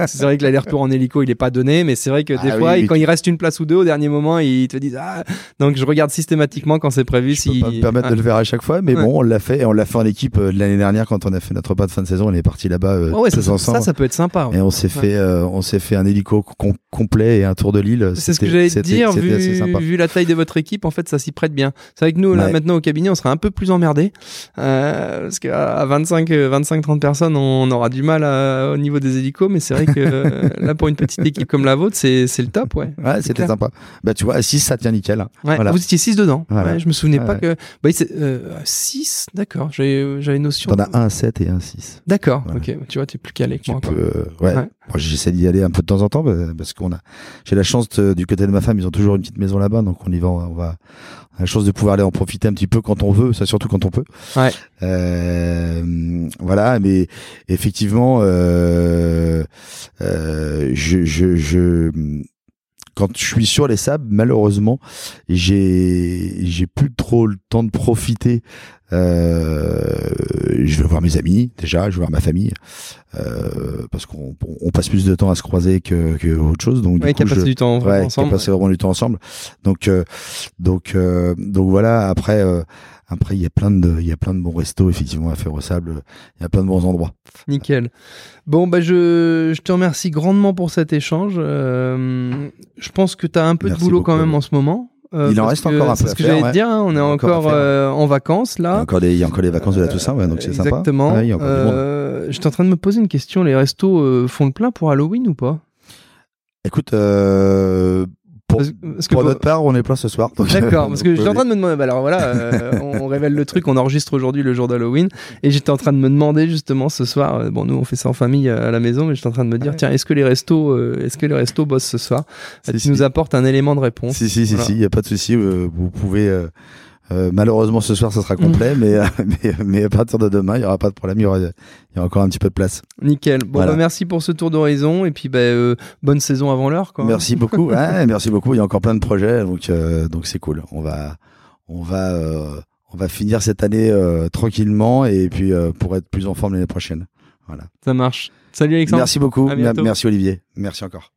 C'est vrai que l'aller-retour en hélico il est pas donné mais c'est vrai que des Ah fois oui, mais quand il reste une place ou deux au dernier moment ils te disent ah donc je regarde systématiquement quand c'est prévu Je si peux pas me permettre Ah. de le faire à chaque fois, mais bon, on l'a fait et on l'a fait en équipe euh, l'année dernière quand on a fait notre pas de fin de saison. On est parti là-bas euh, Oh ça, tous ça, ensemble. ça peut être sympa. Et on s'est fait, euh, on s'est fait un hélico com- complet et un tour de l'île. C'est ce que j'allais dire, vu la taille de votre équipe, en fait, ça s'y prête bien. C'est vrai que nous, là, maintenant, au cabinet, on sera un peu plus emmerdés. Euh, parce qu'à 25, euh, 25, 30 personnes, on aura du mal à- au niveau des hélicos, mais c'est vrai que euh, là, pour une petite équipe comme la vôtre, c'est c'est le top, ouais. Ouais, c'était sympa. Bah, tu vois, à 6, ça tient nickel. Ouais, Voilà. Vous étiez 6 dedans. Voilà. Ouais, je me souvenais pas que. Bah, 6, d'accord. J'avais j'avais notion. T'en as un à 7 et un à 6. D'accord, ok. Tu vois, t'es plus calé que Tu moi. peux, euh, ouais. Moi, j'essaie d'y aller un peu de temps en temps bah, parce qu'on a, j'ai la chance de- du côté de ma femme, ils ont toujours une petite maison là-bas, donc on y va, on va, on a la chance de pouvoir aller en profiter un petit peu quand on veut, ça surtout quand on peut. Ouais. Euh, voilà, mais effectivement, euh, euh, je, je, je, quand je suis sur les sables, malheureusement, j'ai, j'ai plus trop le temps de profiter. Euh, je vais voir mes amis déjà, je vais voir ma famille, euh, parce qu'on on passe plus de temps à se croiser que, que autre chose. Donc Ouais, du qui a coup, passé je, du temps ouais, qui a ensemble. passé vraiment du temps ensemble. Donc, euh, donc, euh, donc voilà. Après, euh, après, il y a plein de, il y a plein de bons restos effectivement à faire au sable. Il y a plein de bons endroits. Nickel. Bon, bah, je, je te remercie grandement pour cet échange. Euh, je pense que tu as un peu Merci de boulot beaucoup. quand même en ce moment. Euh, Il en reste encore un peu C'est ce que j'allais te ouais. dire. hein, on est Encore euh, en vacances Il y a là. encore les, il y a encore les vacances de la Toussaint, ouais, donc c'est sympa. Exactement. Ouais, il y a encore du monde. Euh, J'étais en train de me poser une question. Les restos font le plein pour Halloween ou pas? Écoute, euh, pour, Parce, parce que pour pour- notre part, on est plein ce soir. D'accord, parce que j'étais en train de me demander. bah alors voilà, euh, on, on révèle le truc. On enregistre aujourd'hui le jour d'Halloween, et j'étais en train de me demander justement ce soir. euh, bon, nous on fait ça en famille euh, à la maison, mais j'étais en train de me dire, Ouais. tiens, est-ce que les restos, euh, est-ce que les restos bossent ce soir? Si, Tu si. nous apportes un élément de réponse. Si, si, si, Voilà. si, il n'y a pas de souci. euh, vous pouvez. Euh, malheureusement, ce soir, ça sera complet, Mm. mais, euh, mais, mais à partir de demain, il n'y aura pas de problème. Il y aura, il y aura encore un petit peu de place. Nickel. Bon, Voilà. bah, merci pour ce tour d'horizon, et puis bah, euh, bonne saison avant l'heure. quoi. Merci beaucoup. Ouais, merci beaucoup. Il y a encore plein de projets, donc euh, donc c'est cool. On va on va euh, on va finir cette année euh, tranquillement et puis euh, pour être plus en forme l'année prochaine. Voilà. Ça marche. Salut Alexandre. Merci beaucoup. Merci Olivier. Merci encore.